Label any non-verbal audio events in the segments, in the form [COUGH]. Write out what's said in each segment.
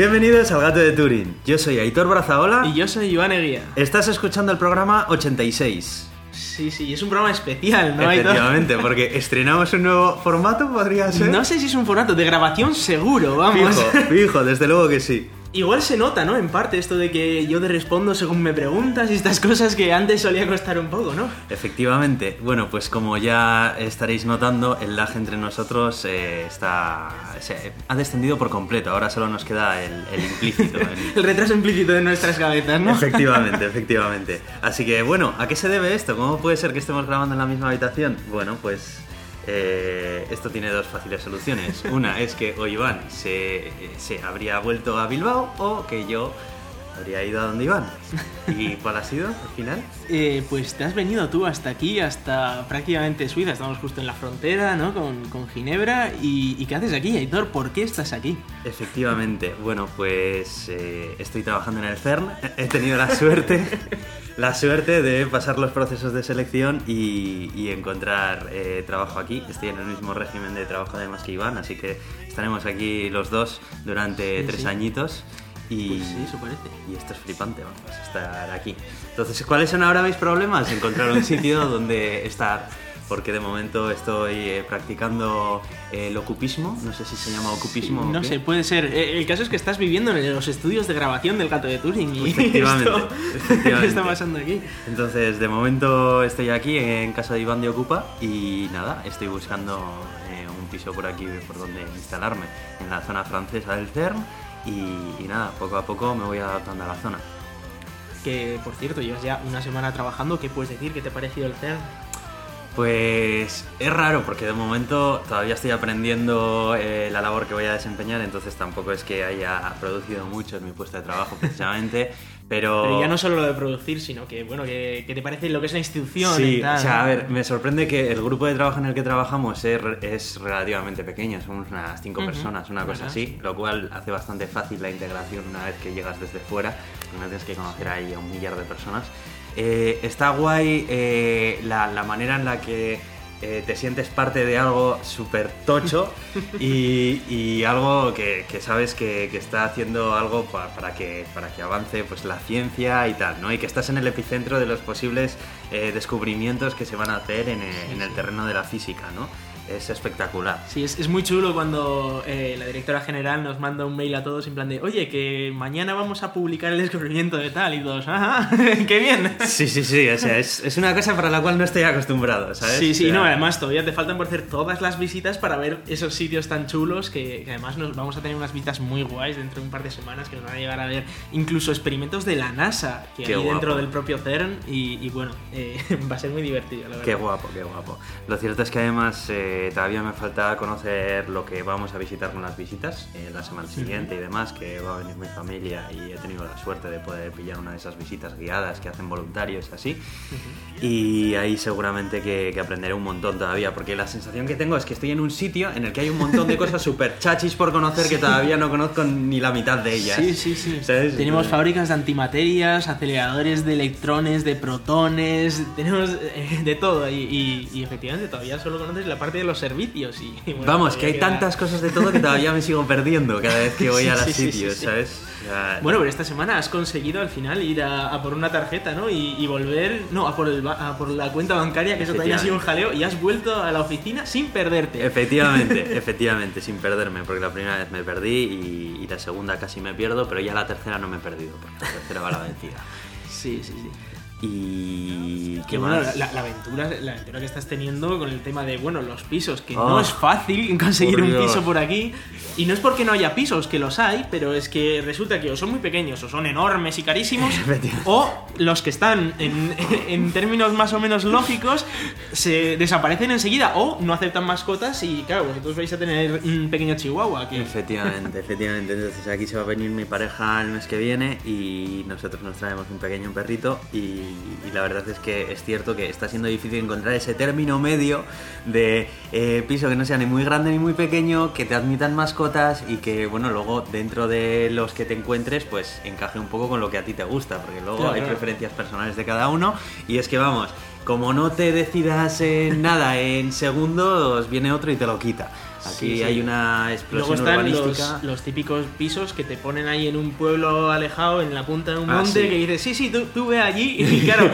Bienvenidos al Gato de Turing. Yo soy Aitor Brazaola. Y yo soy Iván Eguía. Estás escuchando el programa 86. Sí, sí, es un programa especial, ¿no? Efectivamente, porque [LAUGHS] estrenamos un nuevo formato, podría ser. No sé si es un formato de grabación seguro, vamos. Fijo, fijo, desde luego que sí. Igual se nota, ¿no? En parte esto de que yo te respondo según me preguntas y estas cosas que antes solía costar un poco, ¿no? Efectivamente. Bueno, pues como ya estaréis notando, el lag entre nosotros eh, está se ha descendido por completo. Ahora solo nos queda el, el implícito. [LAUGHS] el... el retraso implícito de nuestras cabezas, ¿no? Efectivamente, [LAUGHS] efectivamente. Así que bueno, ¿a qué se debe esto? ¿Cómo puede ser que estemos grabando en la misma habitación? Bueno, pues eh, esto tiene dos fáciles soluciones. Una es que o Iván se, se, habría vuelto a Bilbao o que yo habría ido a donde Iván. ¿Y cuál ha sido al final? [LAUGHS] Eh, pues te has venido tú hasta aquí, hasta prácticamente Suiza. Estamos justo en la frontera, ¿no? Con, con Ginebra. ¿Y, ¿Y, qué haces aquí, Aitor? ¿Por qué estás aquí? Efectivamente. Bueno, pues eh, estoy trabajando en el CERN. He tenido la suerte [LAUGHS] la suerte de pasar los procesos de selección y, y encontrar eh, trabajo aquí. Estoy en el mismo régimen de trabajo además que Iván, así que estaremos aquí los dos durante sí, tres sí. añitos. Y, pues sí, eso parece. Y esto es flipante, vamos, estar aquí. Entonces, ¿cuáles son ahora mis problemas? Encontrar un sitio [LAUGHS] donde estar porque de momento estoy eh, practicando eh, el ocupismo, no sé si se llama ocupismo. Sí, no sé, puede ser. Eh, el caso es que estás viviendo en los estudios de grabación del gato de Turing y efectivamente, [LAUGHS] esto, efectivamente. ¿qué [LAUGHS] está pasando aquí? Entonces, de momento estoy aquí en casa de Iván de Ocupa y nada, estoy buscando un piso por aquí por donde instalarme, en la zona francesa del CERN y, y nada, poco a poco me voy adaptando a la zona. Que, por cierto, llevas ya una semana trabajando, ¿qué puedes decir? ¿Qué te ha parecido el CERN? Pues es raro porque de momento todavía estoy aprendiendo eh, la labor que voy a desempeñar, entonces tampoco es que haya producido mucho en mi puesto de trabajo precisamente, [LAUGHS] pero... Pero ya no solo lo de producir, sino que, bueno, que, que te parece lo que es la institución sí, y tal. o sea, a ver, me sorprende que el grupo de trabajo en el que trabajamos es, es relativamente pequeño, somos unas cinco uh -huh. personas, una cosa así, lo cual hace bastante fácil la integración una vez que llegas desde fuera, no tienes que conocer ahí a un millar de personas. Eh, está guay eh, la, la, manera en la que eh, te sientes parte de algo súper tocho [LAUGHS] y, y, algo que, que sabes que, que, está haciendo algo para, para, que, para que avance pues, la ciencia y tal, ¿no? Y que estás en el epicentro de los posibles eh, descubrimientos que se van a hacer en, en el terreno de la física, ¿no? Es espectacular. Sí, es, es muy chulo cuando eh, la directora general nos manda un mail a todos en plan de, oye, que mañana vamos a publicar el descubrimiento de tal y todos, ajá, [LAUGHS] qué bien. Sí, sí, sí, o sea, es, es, una cosa para la cual no estoy acostumbrado, ¿sabes? Sí, sí, o sea, no, además todavía te faltan por hacer todas las visitas para ver esos sitios tan chulos que, que, además nos vamos a tener unas visitas muy guays dentro de un par de semanas que nos van a llegar a ver incluso experimentos de la NASA que qué hay guapo. dentro del propio CERN y, y bueno, eh, [LAUGHS] va a ser muy divertido, la verdad. Qué guapo, qué guapo. Lo cierto es que además... Eh, todavía me falta conocer lo que vamos a visitar con las visitas eh, la semana siguiente y demás, que va a venir mi familia y he tenido la suerte de poder pillar una de esas visitas guiadas que hacen voluntarios así. Y ahí seguramente que, que, aprenderé un montón todavía, porque la sensación que tengo es que estoy en un sitio en el que hay un montón de cosas [LAUGHS] súper chachis por conocer sí. que todavía no conozco ni la mitad de ellas. Sí, sí, sí. ¿Sabes? Tenemos fábricas de antimaterias, aceleradores de electrones, de protones, tenemos eh, de todo y, y, y efectivamente todavía solo conoces la parte de los servicios. Y, y bueno, Vamos, que hay queda... tantas cosas de todo que todavía me sigo perdiendo cada vez que voy [LAUGHS] a los sí, sitios, sí, ¿sabes? Sea, bueno, pero esta semana has conseguido al final ir a, a por una tarjeta, ¿no? Y, y, volver, no, a por, el, a por la cuenta bancaria, que eso también ha sido un jaleo, y has vuelto a la oficina sin perderte. Efectivamente, [LAUGHS] efectivamente, sin perderme, porque la primera vez me perdí y, y la segunda casi me pierdo, pero ya la tercera no me he perdido, porque la tercera va la vencida. Sí, sí, sí. Y qué bueno, más? La, la, aventura, la aventura que estás teniendo con el tema de, bueno, los pisos, que oh, no es fácil conseguir un piso por aquí. Y no es porque no haya pisos, que los hay, pero es que resulta que o son muy pequeños, o son enormes y carísimos, o los que están en, [LAUGHS] en, términos más o menos lógicos se desaparecen enseguida, o no aceptan mascotas y, claro, vosotros vais a tener un pequeño chihuahua. Que... Efectivamente, [LAUGHS] efectivamente. Entonces aquí se va a venir mi pareja el mes que viene y nosotros nos traemos un pequeño perrito y y, la verdad es que es cierto que está siendo difícil encontrar ese término medio de eh, piso que no sea ni muy grande ni muy pequeño, que te admitan mascotas y que, bueno, luego dentro de los que te encuentres, pues encaje un poco con lo que a ti te gusta, porque luego claro, hay claro. preferencias personales de cada uno y es que vamos, como no te decidas en nada en segundos, viene otro y te lo quita. Aquí Sí, sí. hay una Luego explosión están urbanística. los, los típicos pisos que te ponen ahí en un pueblo alejado, en la punta de un Ah, monte, sí. que dices, sí, sí, tú, tú ve allí. [LAUGHS] Y claro,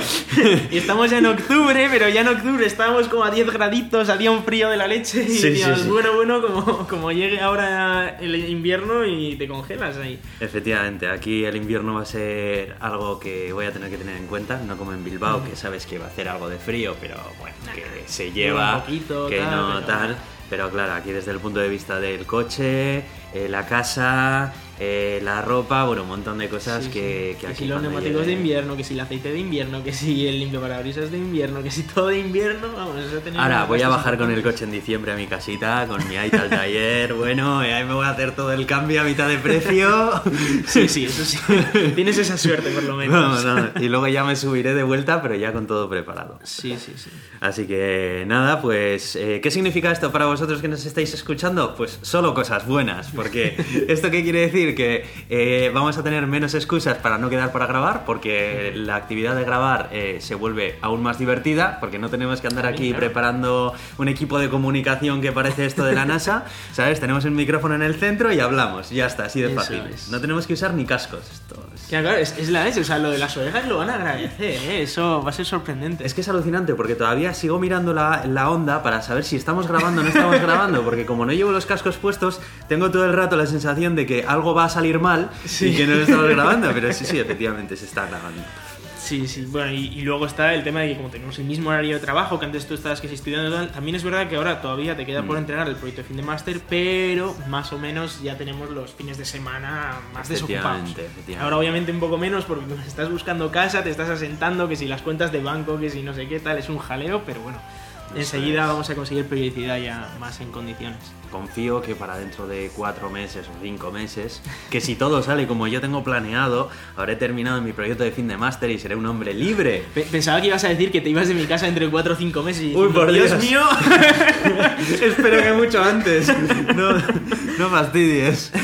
y [LAUGHS] estamos ya en octubre, pero ya en octubre estábamos como a 10 graditos, hacía un frío de la leche. Y Sí, decíamos, sí, sí. bueno, bueno, como, como llegue ahora el invierno y te congelas ahí. Efectivamente, aquí el invierno va a ser algo que voy a tener que tener en cuenta, no como en Bilbao, que sabes que va a hacer algo de frío, pero bueno, que se lleva, un poquito, que tal, no pero- tal. Pero claro, aquí desde el punto de vista del coche, eh, la casa, eh, la ropa, bueno, un montón de cosas Sí, que, sí. que aquí si los neumáticos de invierno, que si el aceite de invierno, que si el limpio parabrisas de invierno, que si todo de invierno, vamos, eso tenemos Ahora voy a bajar con el coche en diciembre a mi casita, con mi Aita al taller, bueno, ahí me voy a hacer todo el cambio a mitad de precio. [LAUGHS] Sí, sí, eso sí. Tienes esa suerte, por lo menos. Vamos, vamos. Y luego ya me subiré de vuelta, pero ya con todo preparado. Sí, sí, sí. Así que nada, pues, eh, ¿qué significa esto para vosotros que nos estáis escuchando? Pues solo cosas buenas, porque [LAUGHS] ¿esto qué quiere decir? Que eh, vamos a tener menos excusas para no quedar para grabar, porque la actividad de grabar eh, se vuelve aún más divertida, porque no tenemos que andar aquí preparando un equipo de comunicación que parece esto de la [LAUGHS] NASA, ¿sabes? Tenemos el micrófono en el centro y hablamos, ya está, así de fácil. es. No tenemos que usar ni cascos. Esto es- Claro, es, es la leche, o sea, lo de las orejas lo van a agradecer, ¿eh? Eso va a ser sorprendente. Es que es alucinante porque todavía sigo mirando la, la onda para saber si estamos grabando o no estamos grabando, porque como no llevo los cascos puestos, tengo todo el rato la sensación de que algo va a salir mal Sí. y que no lo estamos grabando, [LAUGHS] pero sí, sí, efectivamente se está grabando. Sí, sí, bueno, y, y luego está el tema de que como tenemos el mismo horario de trabajo, que antes tú estabas que si estudiando también es verdad que ahora todavía te queda por entregar el proyecto de fin de máster, pero más o menos ya tenemos los fines de semana más desocupados. Ahora obviamente un poco menos porque [LAUGHS] estás buscando casa, te estás asentando, que si las cuentas de banco, que si no sé qué tal, es un jaleo, pero bueno, enseguida es. vamos a conseguir periodicidad ya más en condiciones. Confío que para dentro de cuatro meses o cinco meses, que si todo sale como yo tengo planeado, habré terminado mi proyecto de fin de máster y seré un hombre libre. Pe- Pensaba que ibas a decir que te ibas de mi casa entre 4 o 5 meses y Uy, por Dios Dios. mío. [LAUGHS] Espero que mucho antes. No, no fastidies. [LAUGHS]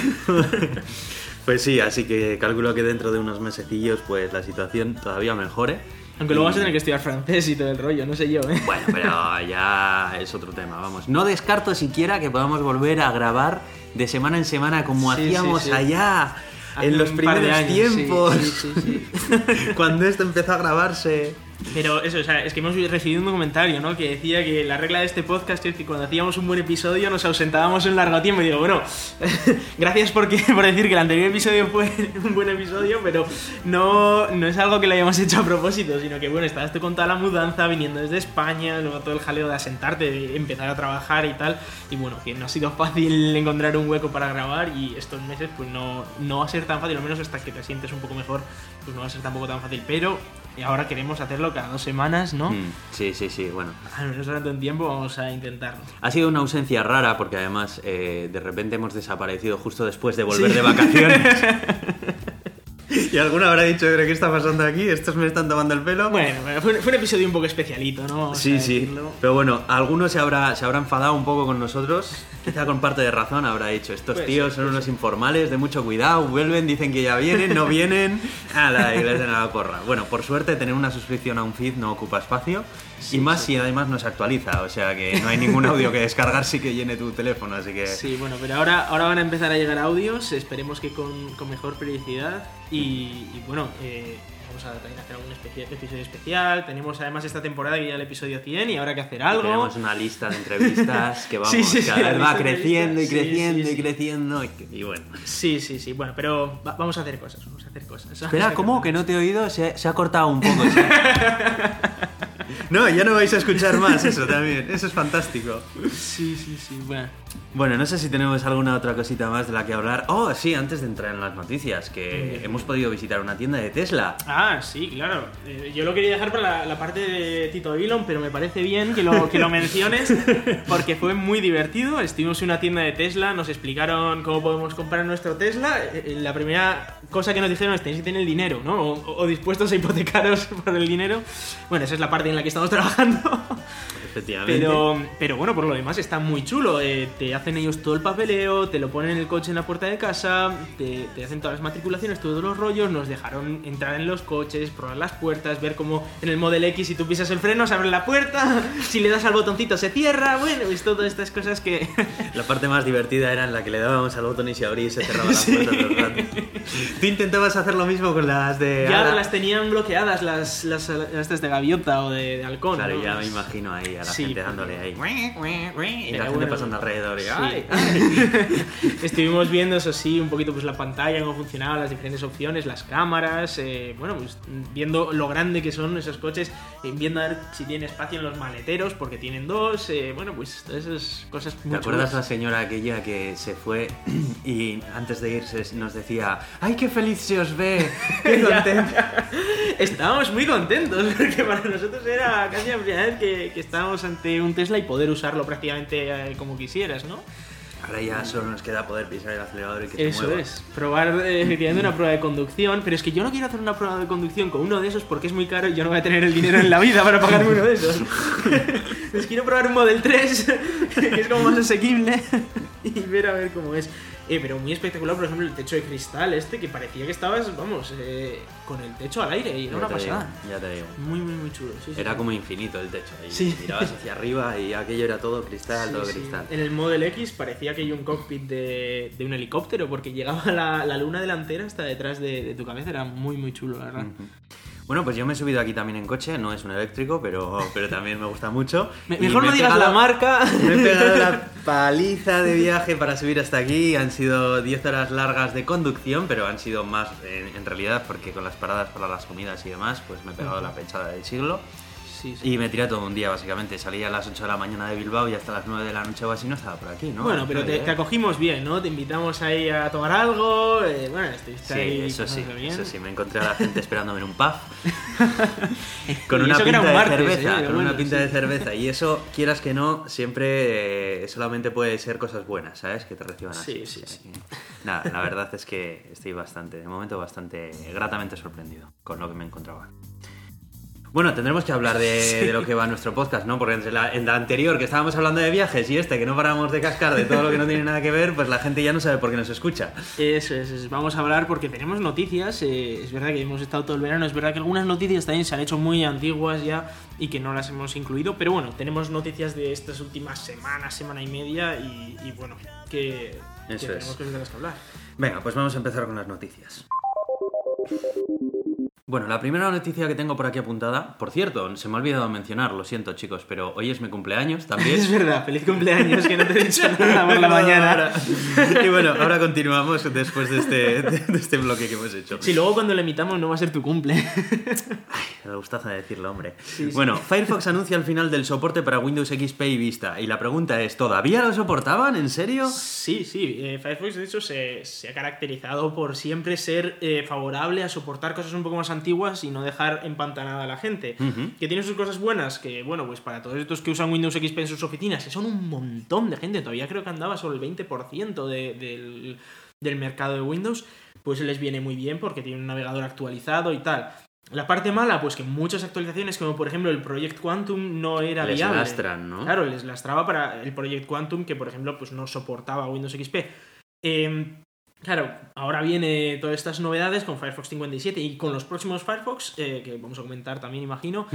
Pues sí, así que calculo que dentro de unos mesecillos pues la situación todavía mejore. Aunque luego vas a tener que estudiar francés y todo el rollo, no sé yo, ¿eh? Bueno, pero ya es otro tema, vamos. No descarto siquiera que podamos volver a grabar de semana en semana como Sí, hacíamos sí, sí. allá Hace en los primeros años, tiempos. sí, sí, sí. [LAUGHS] Cuando esto empezó a grabarse. Pero eso, o sea, es que hemos recibido un comentario, ¿no? Que decía que la regla de este podcast es que cuando hacíamos un buen episodio nos ausentábamos un largo tiempo. Y digo, bueno, [LAUGHS] gracias porque, [LAUGHS] por decir que el anterior episodio fue [LAUGHS] un buen episodio, pero no, no es algo que lo hayamos hecho a propósito, sino que, bueno, estabas tú con toda la mudanza, viniendo desde España, luego todo el jaleo de asentarte, de empezar a trabajar y tal. Y bueno, que no ha sido fácil encontrar un hueco para grabar y estos meses, pues no, no va a ser tan fácil, al menos hasta que te sientes un poco mejor, pues no va a ser tampoco tan fácil. Pero ahora queremos hacerlo cada dos semanas, ¿no? Mm, sí, sí, sí, bueno. Al menos durante un tiempo vamos a intentarlo. Ha sido una ausencia rara porque además eh, de repente hemos desaparecido justo después de volver de vacaciones. [LAUGHS] y alguno habrá dicho, ¿pero qué está pasando aquí? ¿Estos me están tomando el pelo? Bueno, fue, fue un episodio un poco especialito, ¿no? Sí, sí. decirlo. Pero bueno, alguno se habrá, se habrá enfadado un poco con nosotros. Quizá con parte de razón habrá dicho, estos Puede tíos son unos informales, de mucho cuidado, vuelven, dicen que ya vienen, no vienen. A la iglesia de la porra. Bueno, por suerte tener una suscripción a un feed no ocupa espacio. Y más si además no se actualiza. O sea que no hay ningún audio que descargar sí que llene tu teléfono, así que... Sí, bueno, pero ahora, ahora van a empezar a llegar audios, esperemos que con, con mejor periodicidad y, y bueno, eh, vamos a también hacer algún especia- episodio especial, tenemos además esta temporada que ya el episodio 100 y ahora hay que hacer algo. Tenemos una lista de entrevistas que [LAUGHS] vamos, Sí, sí, sí, cada vez va creciendo y sí, creciendo sí, y sí. creciendo. Y, y bueno. Sí, sí, sí, bueno, pero va- vamos a hacer cosas, vamos a hacer cosas. Espera, [LAUGHS] ¿cómo? Que no te he oído, se, se ha cortado un poco. [LAUGHS] No, ya no vais a escuchar más eso también. Eso es fantástico. Sí, sí, sí, bueno. Bueno, no sé si tenemos alguna otra cosita más de la que hablar. Oh, sí, antes de entrar en las noticias, que hemos podido visitar una tienda de Tesla. Ah, sí, claro. Eh, yo lo quería dejar para la, la parte de Tito Elon, pero me parece bien que lo, que lo menciones [LAUGHS] porque fue muy divertido. Estuvimos en una tienda de Tesla, nos explicaron cómo podemos comprar nuestro Tesla. Eh, eh, La primera cosa que nos dijeron es tenéis que tener el dinero, ¿no? O, o dispuestos a hipotecaros [LAUGHS] por el dinero. Bueno, esa es la parte en la que estamos [LAUGHS] trabajando. Efectivamente. Pero, pero bueno, por lo demás está muy chulo. Eh, te hacen ellos todo el papeleo, te lo ponen en el coche en la puerta de casa, te, te hacen todas las matriculaciones, todos los rollos, nos dejaron entrar en los coches, probar las puertas, ver cómo en el Model X si tú pisas el freno se abre la puerta, [LAUGHS] si le das al botoncito se cierra, bueno, es todas estas cosas que... [LAUGHS] La parte más divertida era en la que le dábamos al botón y se abría y se cerraba la puerta todo el rato. Tú intentabas hacer lo mismo con las de... Ya Ada? las tenían bloqueadas las, las, estas de gaviota o de, de halcón. Claro, ¿no? ya me imagino ahí a la Sí, gente dándole ahí. [LAUGHS] Y la gente pasando alrededor y sí. ¡ay! [LAUGHS] ay! Estuvimos viendo, eso sí, un poquito pues la pantalla, cómo funcionaban las diferentes opciones, las cámaras, eh, bueno, pues viendo lo grande que son esos coches, eh, viendo a ver si tiene espacio en los maleteros, porque tienen dos, eh, bueno, pues todas esas cosas ¿Te acuerdas la chulas. señora aquella que se fue [CLEARS THROAT] y antes de irse nos decía ¡Ay, qué feliz se os ve! ¡Qué [LAUGHS] Ya. contenta! Estábamos muy contentos, [LAUGHS] porque para nosotros era casi la primera vez que, que estábamos ante un Tesla y poder usarlo prácticamente eh, como quisieras, ¿no? Ahora ya solo nos queda poder pisar el acelerador y que se Eso mueva. es, probar eh, [LAUGHS] efectivamente una prueba de conducción, pero es que yo no quiero hacer una prueba de conducción con uno de esos porque es muy caro y yo no voy a tener el dinero en la vida para pagarme uno de esos. [LAUGHS] [LAUGHS] Les quiero probar un Model 3, que es como más asequible, y ver a ver cómo es. Eh, pero muy espectacular, por ejemplo, el techo de cristal este, que parecía que estabas, vamos, eh, con el techo al aire y era Ya una digo, pasada. ya te digo. Muy, muy, muy chulo. sí, Era sí. como infinito el techo. Y Sí. mirabas hacia arriba y aquello era todo cristal, todo cristal. En el Model X parecía que hay un cockpit de, de un helicóptero porque llegaba la, la luna delantera hasta detrás de, de tu cabeza. Era muy, muy chulo, la verdad. Bueno, pues yo me he subido aquí también en coche, no es un eléctrico, pero, pero también me gusta mucho. [LAUGHS] Me- mejor me no digas pegado- la marca. [LAUGHS] Me he pegado la [LAUGHS] paliza de viaje para subir hasta aquí. Han sido 10 horas largas de conducción, pero han sido más en, en realidad porque con las paradas para las comidas y demás, pues me he pegado la pechada del siglo. Sí, sí. Y me tiré todo un día, básicamente. Salí a las 8 de la mañana de Bilbao y hasta las 9 de la noche o así no estaba por aquí, ¿no? Bueno, pero te, te acogimos bien, ¿no? Te invitamos ahí a tomar algo. eh, bueno, estuviste Sí, ahí. eso sí, bien. eso sí. Me encontré a la gente esperándome en un pub. [LAUGHS] Con una pinta un de martes, cerveza, ¿eh? con Pero una bueno, pinta sí. de cerveza. [LAUGHS] Y eso, quieras que no, siempre eh, solamente puede ser cosas buenas, ¿sabes? Que te reciban así. Sí, sí, Nada, la verdad es que estoy bastante, de momento, bastante gratamente sorprendido con lo que me encontraba. Bueno, tendremos que hablar de, de lo que va nuestro podcast, ¿no? Porque entre la, en la anterior que estábamos hablando de viajes y este que no paramos de cascar de todo lo que no tiene nada que ver, pues la gente ya no sabe por qué nos escucha. Eso es, es, vamos a hablar porque tenemos noticias. eh, es verdad que hemos estado todo el verano, es verdad que algunas noticias también se han hecho muy antiguas ya y que no las hemos incluido, pero bueno, tenemos noticias de estas últimas semanas, semana y media y, y bueno, que, que tenemos cosas de las que hablar. Venga, pues vamos a empezar con las noticias. Bueno, la primera noticia que tengo por aquí apuntada, por cierto, se me ha olvidado mencionar, lo siento chicos, pero hoy es mi cumpleaños también. [LAUGHS] Es verdad, feliz cumpleaños, que no te he dicho [LAUGHS] nada por la mañana. Y bueno, ahora continuamos después de este, de este bloque que hemos hecho. Si luego cuando le emitamos no va a ser tu cumple. [LAUGHS] Me gustaza decirlo, hombre. Sí, sí. Bueno, Firefox anuncia el final del soporte para Windows XP y Vista. Y la pregunta es, ¿todavía lo soportaban? ¿En serio? Sí, sí. eh, Firefox, de hecho, se, se ha caracterizado por siempre ser eh, favorable a soportar cosas un poco más antiguas y no dejar empantanada a la gente. Que tiene sus cosas buenas, que, bueno, pues para todos estos que usan Windows XP en sus oficinas, que son un montón de gente, todavía creo que andaba sobre el 20% de- del, del mercado de Windows, pues les viene muy bien porque tiene un navegador actualizado y tal. La parte mala, pues que muchas actualizaciones, como por ejemplo el Project Quantum, no era Les viable. lastran, ¿no? Claro, les lastraba para el Project Quantum, que por ejemplo pues no soportaba Windows XP. Em, claro, ahora viene todas estas novedades con Firefox 57 y con los próximos Firefox, eh, que vamos a comentar también, imagino,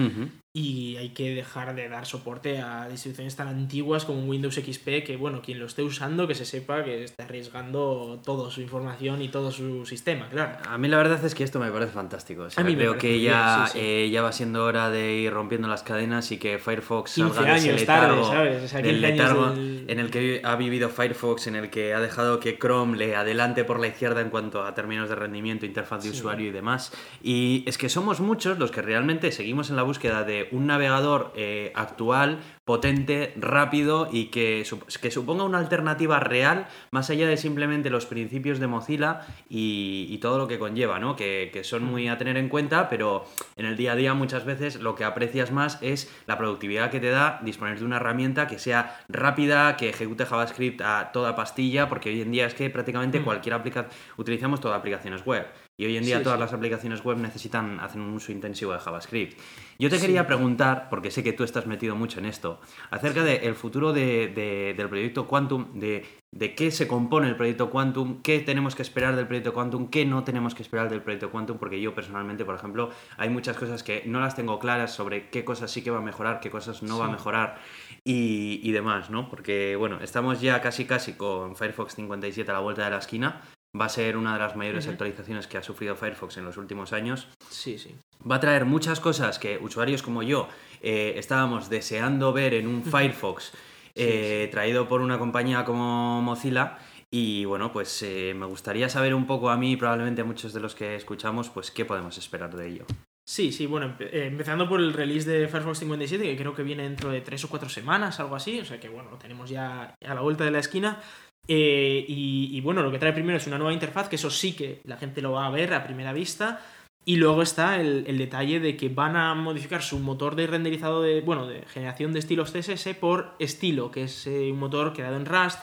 y hay que dejar de dar soporte a distribuciones tan antiguas como Windows XP, que bueno, quien lo esté usando, que se sepa que está arriesgando toda su información y todo su sistema, claro. A mí la verdad es que esto me parece fantástico. O sea, A mí creo que ya, bien, sí, sí. eh, ya va siendo hora de ir rompiendo las cadenas y que Firefox 15 salga de ese tarde, letargo, ¿sabes? O sea, del 15 años letargo del- en el que ha vivido Firefox, en el que ha dejado que Chrome le adelante por la izquierda en cuanto a términos de rendimiento, interfaz de Sí. usuario y demás. Y es que somos muchos los que realmente seguimos en la búsqueda de un navegador eh, actual, potente, rápido y que, que suponga una alternativa real más allá de simplemente los principios de Mozilla y, y todo lo que conlleva, ¿no? Que, que son muy a tener en cuenta, pero en el día a día muchas veces lo que aprecias más es la productividad que te da disponer de una herramienta que sea rápida, que ejecute JavaScript a toda pastilla, porque hoy en día es que prácticamente Mm. cualquier aplicación, utilizamos todas aplicaciones web. Y hoy en día todas las aplicaciones web necesitan hacer un uso intensivo de JavaScript. Yo te quería preguntar, porque sé que tú estás metido mucho en esto, acerca del futuro de, del proyecto Quantum, de, de, qué se compone el proyecto Quantum, qué tenemos que esperar del proyecto Quantum, qué no tenemos que esperar del proyecto Quantum, porque yo personalmente, por ejemplo, hay muchas cosas que no las tengo claras sobre qué cosas sí que va a mejorar, qué cosas no va a mejorar y, y demás, ¿no? Porque, bueno, estamos ya casi casi con Firefox 57 a la vuelta de la esquina va a ser una de las mayores actualizaciones que ha sufrido Firefox en los últimos años. Sí, sí. Va a traer muchas cosas que usuarios como yo eh, estábamos deseando ver en un Firefox eh, traído por una compañía como Mozilla. Y bueno, pues eh, me gustaría saber un poco a mí y probablemente a muchos de los que escuchamos, pues qué podemos esperar de ello. Sí, sí, bueno, empezando por el release de Firefox 57, que creo que viene dentro de tres o cuatro semanas, algo así, o sea que bueno, lo tenemos ya a la vuelta de la esquina. Eh, y, bueno, lo que trae primero es una nueva interfaz, que eso sí que la gente lo va a ver a primera vista. Y luego está el, detalle de que van a modificar su motor de renderizado de, bueno, de generación de estilos CSS por estilo, que es eh, un motor creado en Rust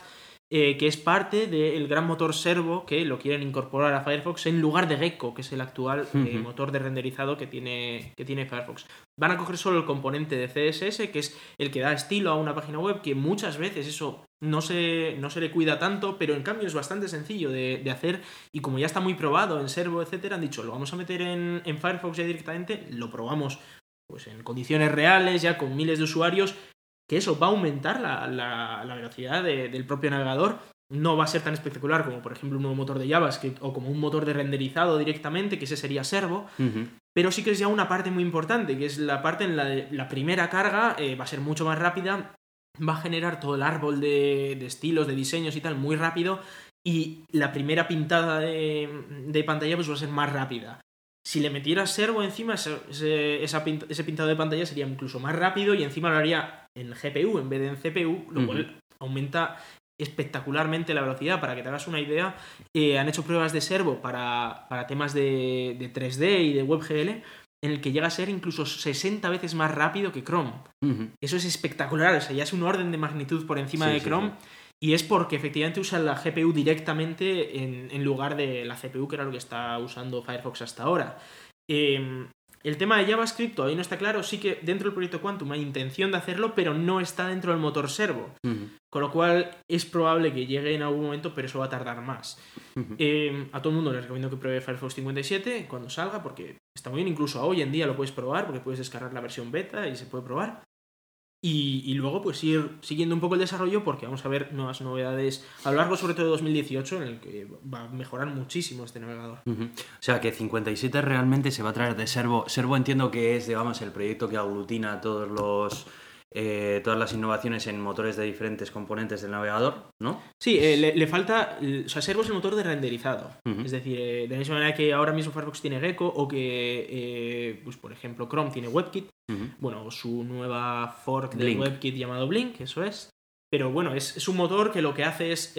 eh, que es parte del gran motor servo que lo quieren incorporar a Firefox en lugar de Gecko, que es el actual eh, motor de renderizado que tiene, que tiene Firefox. Van a coger solo el componente de CSS, que es el que da estilo a una página web, que muchas veces eso no se, no se le cuida tanto, pero en cambio es bastante sencillo de, hacer y como ya está muy probado en servo, etcétera, han dicho, lo vamos a meter en, en Firefox ya directamente, lo probamos pues en condiciones reales, ya con miles de usuarios, que eso va a aumentar la, velocidad del propio navegador. No va a ser tan espectacular como, por ejemplo, un nuevo motor de JavaScript o como un motor de renderizado directamente, que ese sería Servo. Pero sí que es ya una parte muy importante, que es la parte en la de la primera carga eh, va a ser mucho más rápida, va a generar todo el árbol de, estilos, de diseños y tal muy rápido. Y la primera pintada de, pantalla pues va a ser más rápida. Si le metieras servo encima, ese, ese, pintado de pantalla sería incluso más rápido y encima lo haría en GPU en vez de en CPU, lo cual aumenta espectacularmente la velocidad. Para que te hagas una idea, eh, han hecho pruebas de servo para, temas de, 3D y de WebGL en el que llega a ser incluso 60 veces más rápido que Chrome. Eso es espectacular, o sea, ya es un orden de magnitud por encima de Chrome. Y es porque efectivamente usan la GPU directamente en, lugar de la CPU, que era lo que está usando Firefox hasta ahora. Em, el tema de JavaScript todavía no está claro, sí que dentro del proyecto Quantum hay intención de hacerlo, pero no está dentro del motor servo. Con lo cual es probable que llegue en algún momento, pero eso va a tardar más. Em, a todo el mundo les recomiendo que pruebe Firefox 57 cuando salga, porque está muy bien, incluso hoy en día lo puedes probar, porque puedes descargar la versión beta y se puede probar. Y, luego pues ir siguiendo un poco el desarrollo porque vamos a ver nuevas novedades a lo largo sobre todo de 2018 en el que va a mejorar muchísimo este navegador. O sea que 57 realmente se va a traer de Servo. Servo entiendo que es digamos el proyecto que aglutina todos los eh, todas las innovaciones en motores de diferentes componentes del navegador, ¿no? Sí, eh, le, falta. O sea, Servo es el motor de renderizado. Es decir, eh, de la misma manera que ahora mismo Firefox tiene Gecko o que, pues por ejemplo, Chrome tiene WebKit. Bueno, su nueva fork de WebKit llamado Blink, eso es. Pero bueno, es, es un motor que lo que hace es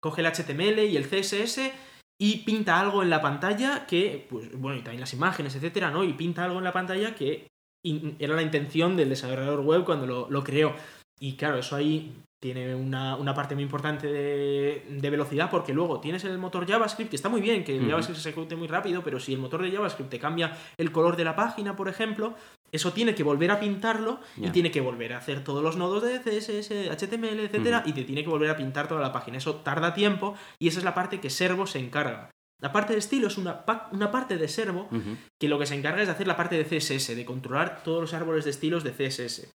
coge el HTML y el CSS y pinta algo en la pantalla que, pues bueno, y también las imágenes, etcétera, ¿no? Y pinta algo en la pantalla que era la intención del desarrollador web cuando lo, lo creó. Y claro, eso ahí tiene una, parte muy importante de, velocidad porque luego tienes el motor JavaScript, que está muy bien, que el JavaScript se ejecute muy rápido, pero si el motor de JavaScript te cambia el color de la página, por ejemplo, eso tiene que volver a pintarlo y tiene que volver a hacer todos los nodos de CSS, HTML, etcétera, y te tiene que volver a pintar toda la página. Eso tarda tiempo y esa es la parte que Servo se encarga. La parte de estilo es una, una parte de Servo que lo que se encarga es de hacer la parte de CSS, de controlar todos los árboles de estilos de CSS.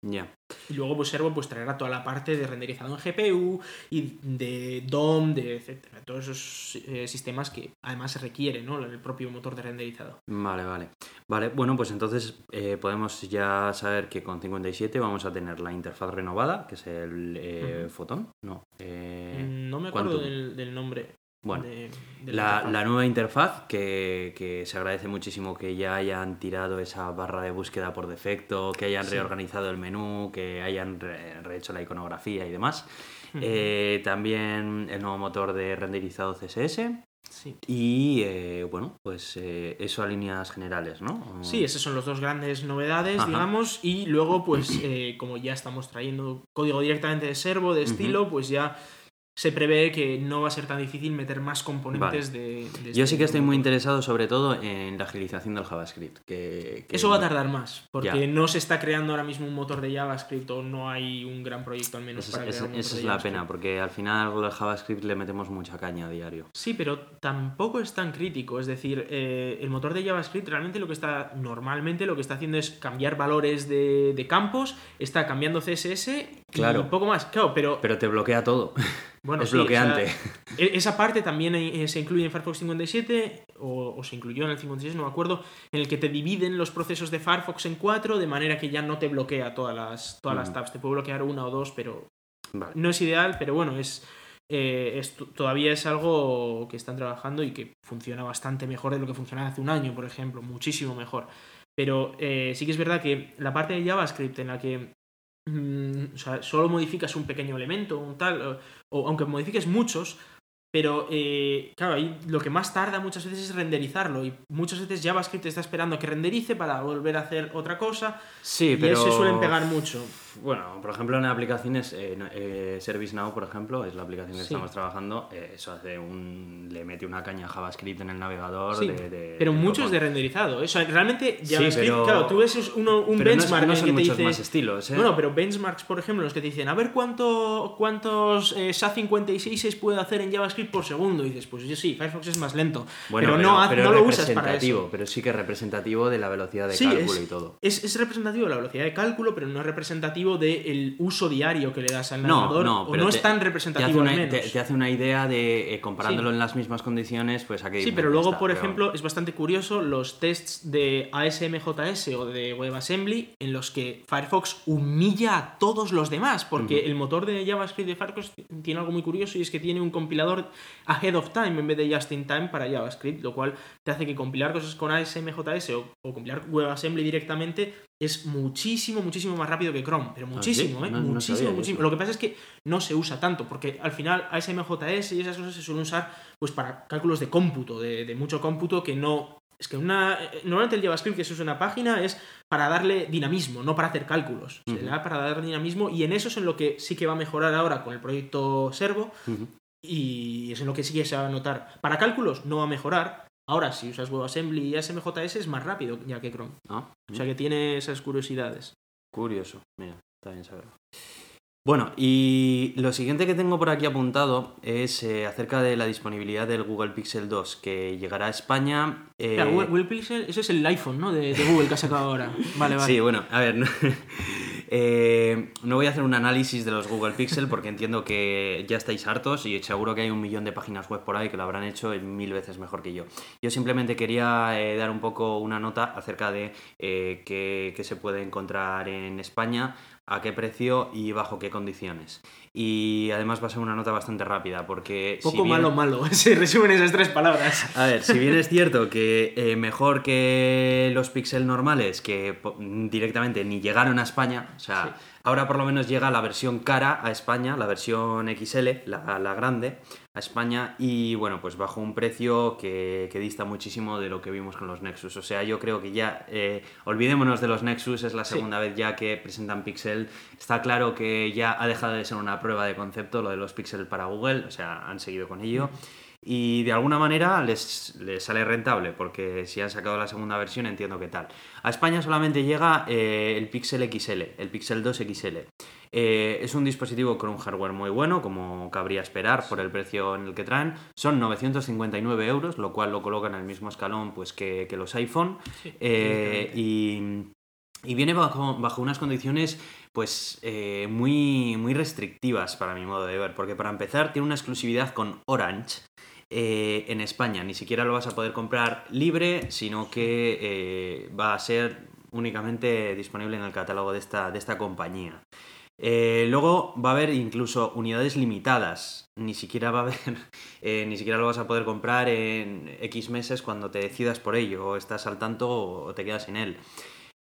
Y luego pues Servo pues traerá toda la parte de renderizado en GPU y de DOM, de etcétera. Todos esos eh, sistemas que además se requiere, ¿no? El propio motor de renderizado. Vale, vale. Vale, bueno, pues entonces eh, podemos ya saber que con 57 vamos a tener la interfaz renovada, que es el eh, Fotón. No. no me acuerdo del nombre. Bueno, la, nueva interfaz, que, se agradece muchísimo que ya hayan tirado esa barra de búsqueda por defecto, que hayan reorganizado el menú, que hayan rehecho la iconografía y demás. Eh, también el nuevo motor de renderizado CSS. Y eh, bueno, pues eh, eso a líneas generales, ¿no? Sí, esas son las dos grandes novedades, digamos. Y luego, pues como ya estamos trayendo código directamente de servo, de estilo, pues ya se prevé que no va a ser tan difícil meter más componentes de, de Yo este sí que estoy muy interesado sobre todo en la agilización del JavaScript. Que, que- Eso va a tardar más, porque Ya. no se está creando ahora mismo un motor de JavaScript o no hay un gran proyecto al menos Esa esa motor es la pena, porque al final algo del JavaScript le metemos mucha caña a diario. Sí, pero tampoco es tan crítico. Es decir, eh, el motor de JavaScript realmente lo que está, normalmente lo que está haciendo es cambiar valores de, de campos, está cambiando CSS Claro. y poco más. Claro, pero, Pero te bloquea todo. [LAUGHS] bueno, es sí, o sea, bloqueante. e- esa parte también eh, se incluye en Firefox 57 o, o se incluyó en el 56, no me acuerdo, en el que te dividen los procesos de Firefox en cuatro de manera que ya no te bloquea todas las, todas las Ujú. tabs. Te puede bloquear una o dos, pero Vale. no es ideal, pero bueno, es, eh, es todavía es algo que están trabajando y que funciona bastante mejor de lo que funcionaba hace un año, por ejemplo, muchísimo mejor. Pero eh, sí que es verdad que la parte de JavaScript en la que mm, o sea, solo modificas un pequeño elemento, un tal, o, o aunque modifiques muchos, pero eh, claro, ahí lo que más tarda muchas veces es renderizarlo y muchas veces JavaScript está esperando a que renderice para volver a hacer otra cosa Sí, y pero. se suelen pegar mucho. Bueno, por ejemplo, en aplicaciones, eh, eh, ServiceNow, por ejemplo, es la aplicación que Sí. estamos trabajando. eh, eso hace un. le mete una caña a JavaScript en el navegador. Sí, de, de- Pero mucho es de renderizado. O sea, realmente Sí, JavaScript, pero- claro, tú ves uno- un Pero no es- benchmark no en que te muchos dice. más estilos, ¿eh? Bueno, pero benchmarks, por ejemplo, los que te dicen, a ver cuánto, cuántos eh, SA56 puede hacer en JavaScript por segundo. Y dices, pues yo sí, Firefox es más lento. Bueno, pero, no, pero no lo usas para eso. Pero sí que es representativo de la velocidad de cálculo es- y todo. Es, es representativo de la velocidad de cálculo, pero no es representativo del uso diario que le das al No, navegador. no, o pero no te- es tan Te hace, representativo una, te- te hace una idea de, eh, comparándolo Sí. en las mismas condiciones, pues a qué Sí, pero luego, está, por pero- ejemplo, es bastante curioso los tests de ASMJS o de WebAssembly en los que Firefox humilla a todos los demás, porque el motor de JavaScript de Firefox tiene algo muy curioso y es que tiene un compilador ahead of time en vez de just in time para JavaScript, lo cual te hace que compilar cosas con ASMJS o, o compilar WebAssembly directamente es muchísimo, muchísimo más rápido que Chrome, pero muchísimo, sí? ¿eh? No- muchísimo, muchísimo. Lo que pasa es que no se usa tanto, porque al final ASMJS y esas cosas se suelen usar pues para cálculos de cómputo, de, de mucho cómputo que no... Es que una, normalmente el JavaScript que se usa en una página es para darle dinamismo, no para hacer cálculos. Se le da para dar dinamismo y en eso es en lo que sí que va a mejorar ahora con el proyecto Servo y es en lo que sí que se va a notar. Para cálculos no va a mejorar. Ahora, si usas WebAssembly y ASMJS es más rápido ya que Chrome. Ah, O sea que tiene esas curiosidades. Curioso, mira, está bien saberlo. Bueno, y lo siguiente que tengo por aquí apuntado es eh, acerca de la disponibilidad del Google Pixel 2, que llegará a España. eh, Claro, Google, Google Pixel, ese es el iPhone, ¿no? De, de Google que ha sacado ahora. [LAUGHS] Vale, vale. Sí, bueno, a ver, eh, no voy a hacer un análisis de los Google Pixel porque entiendo que ya estáis hartos y seguro que hay un millón de páginas web por ahí que lo habrán hecho mil veces mejor que yo. Yo simplemente quería eh, dar un poco una nota acerca de eh, qué, qué se puede encontrar en España, a qué precio y bajo qué condiciones. Y además va a ser una nota bastante rápida porque... Poco si bien- malo, malo. [LAUGHS] Se resumen esas tres palabras. a ver, si bien es cierto que eh, mejor que los Pixel normales, que directamente ni llegaron a España, o sea, Sí. ahora por lo menos llega la versión cara a España, la versión XL, la, la grande, a España, y bueno, pues bajo un precio que, que dista muchísimo de lo que vimos con los Nexus. O sea, yo creo que ya, eh, olvidémonos de los Nexus, es la Sí. segunda vez ya que presentan Pixel. Está claro que ya ha dejado de ser una prueba de concepto lo de los Pixel para Google, o sea, han seguido con ello. Y de alguna manera les, les sale rentable, porque si han sacado la segunda versión entiendo que tal. A España solamente llega eh, el Pixel XL, el Pixel 2 XL. Eh, es un dispositivo con un hardware muy bueno, como cabría esperar por el precio en el que traen. Son 959 euros, lo cual lo coloca en el mismo escalón pues, que, que los iPhone. Sí, Eh, y, y viene bajo, bajo unas condiciones pues eh, muy, muy restrictivas para mi modo de ver, porque para empezar tiene una exclusividad con Orange eh, en España, ni siquiera lo vas a poder comprar libre, sino que eh, va a ser únicamente disponible en el catálogo de esta, de esta compañía. Eh, luego va a haber incluso unidades limitadas. Ni siquiera va a [LAUGHS] ni siquiera lo vas a poder comprar en X meses cuando te decidas por ello, o estás al tanto o te quedas sin él.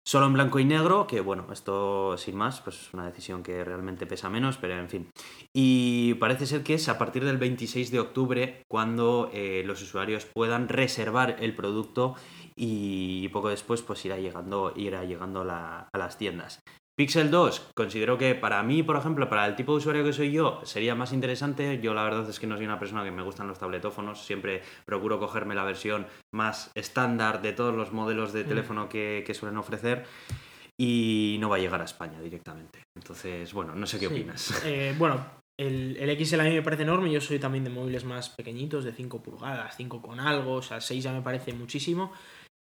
Solo en blanco y negro, que bueno, esto sin más, pues es una decisión que realmente pesa menos, pero en fin. Y parece ser que es a partir del 26 de octubre cuando eh, los usuarios puedan reservar el producto y poco después pues irá llegando, irá llegando a las tiendas. Pixel 2, considero que para mí, por ejemplo, para el tipo de usuario que soy yo, sería más interesante. Yo la verdad es que no soy una persona que me gustan los tabletófonos, siempre procuro cogerme la versión más estándar de todos los modelos de mm. teléfono que, suelen ofrecer y no va a llegar a España directamente. Entonces, bueno, no sé qué opinas. Eh, bueno, el, el, XL a mí me parece enorme, yo soy también de móviles más pequeñitos, de 5 pulgadas, 5 con algo, o sea, 6 ya me parece muchísimo.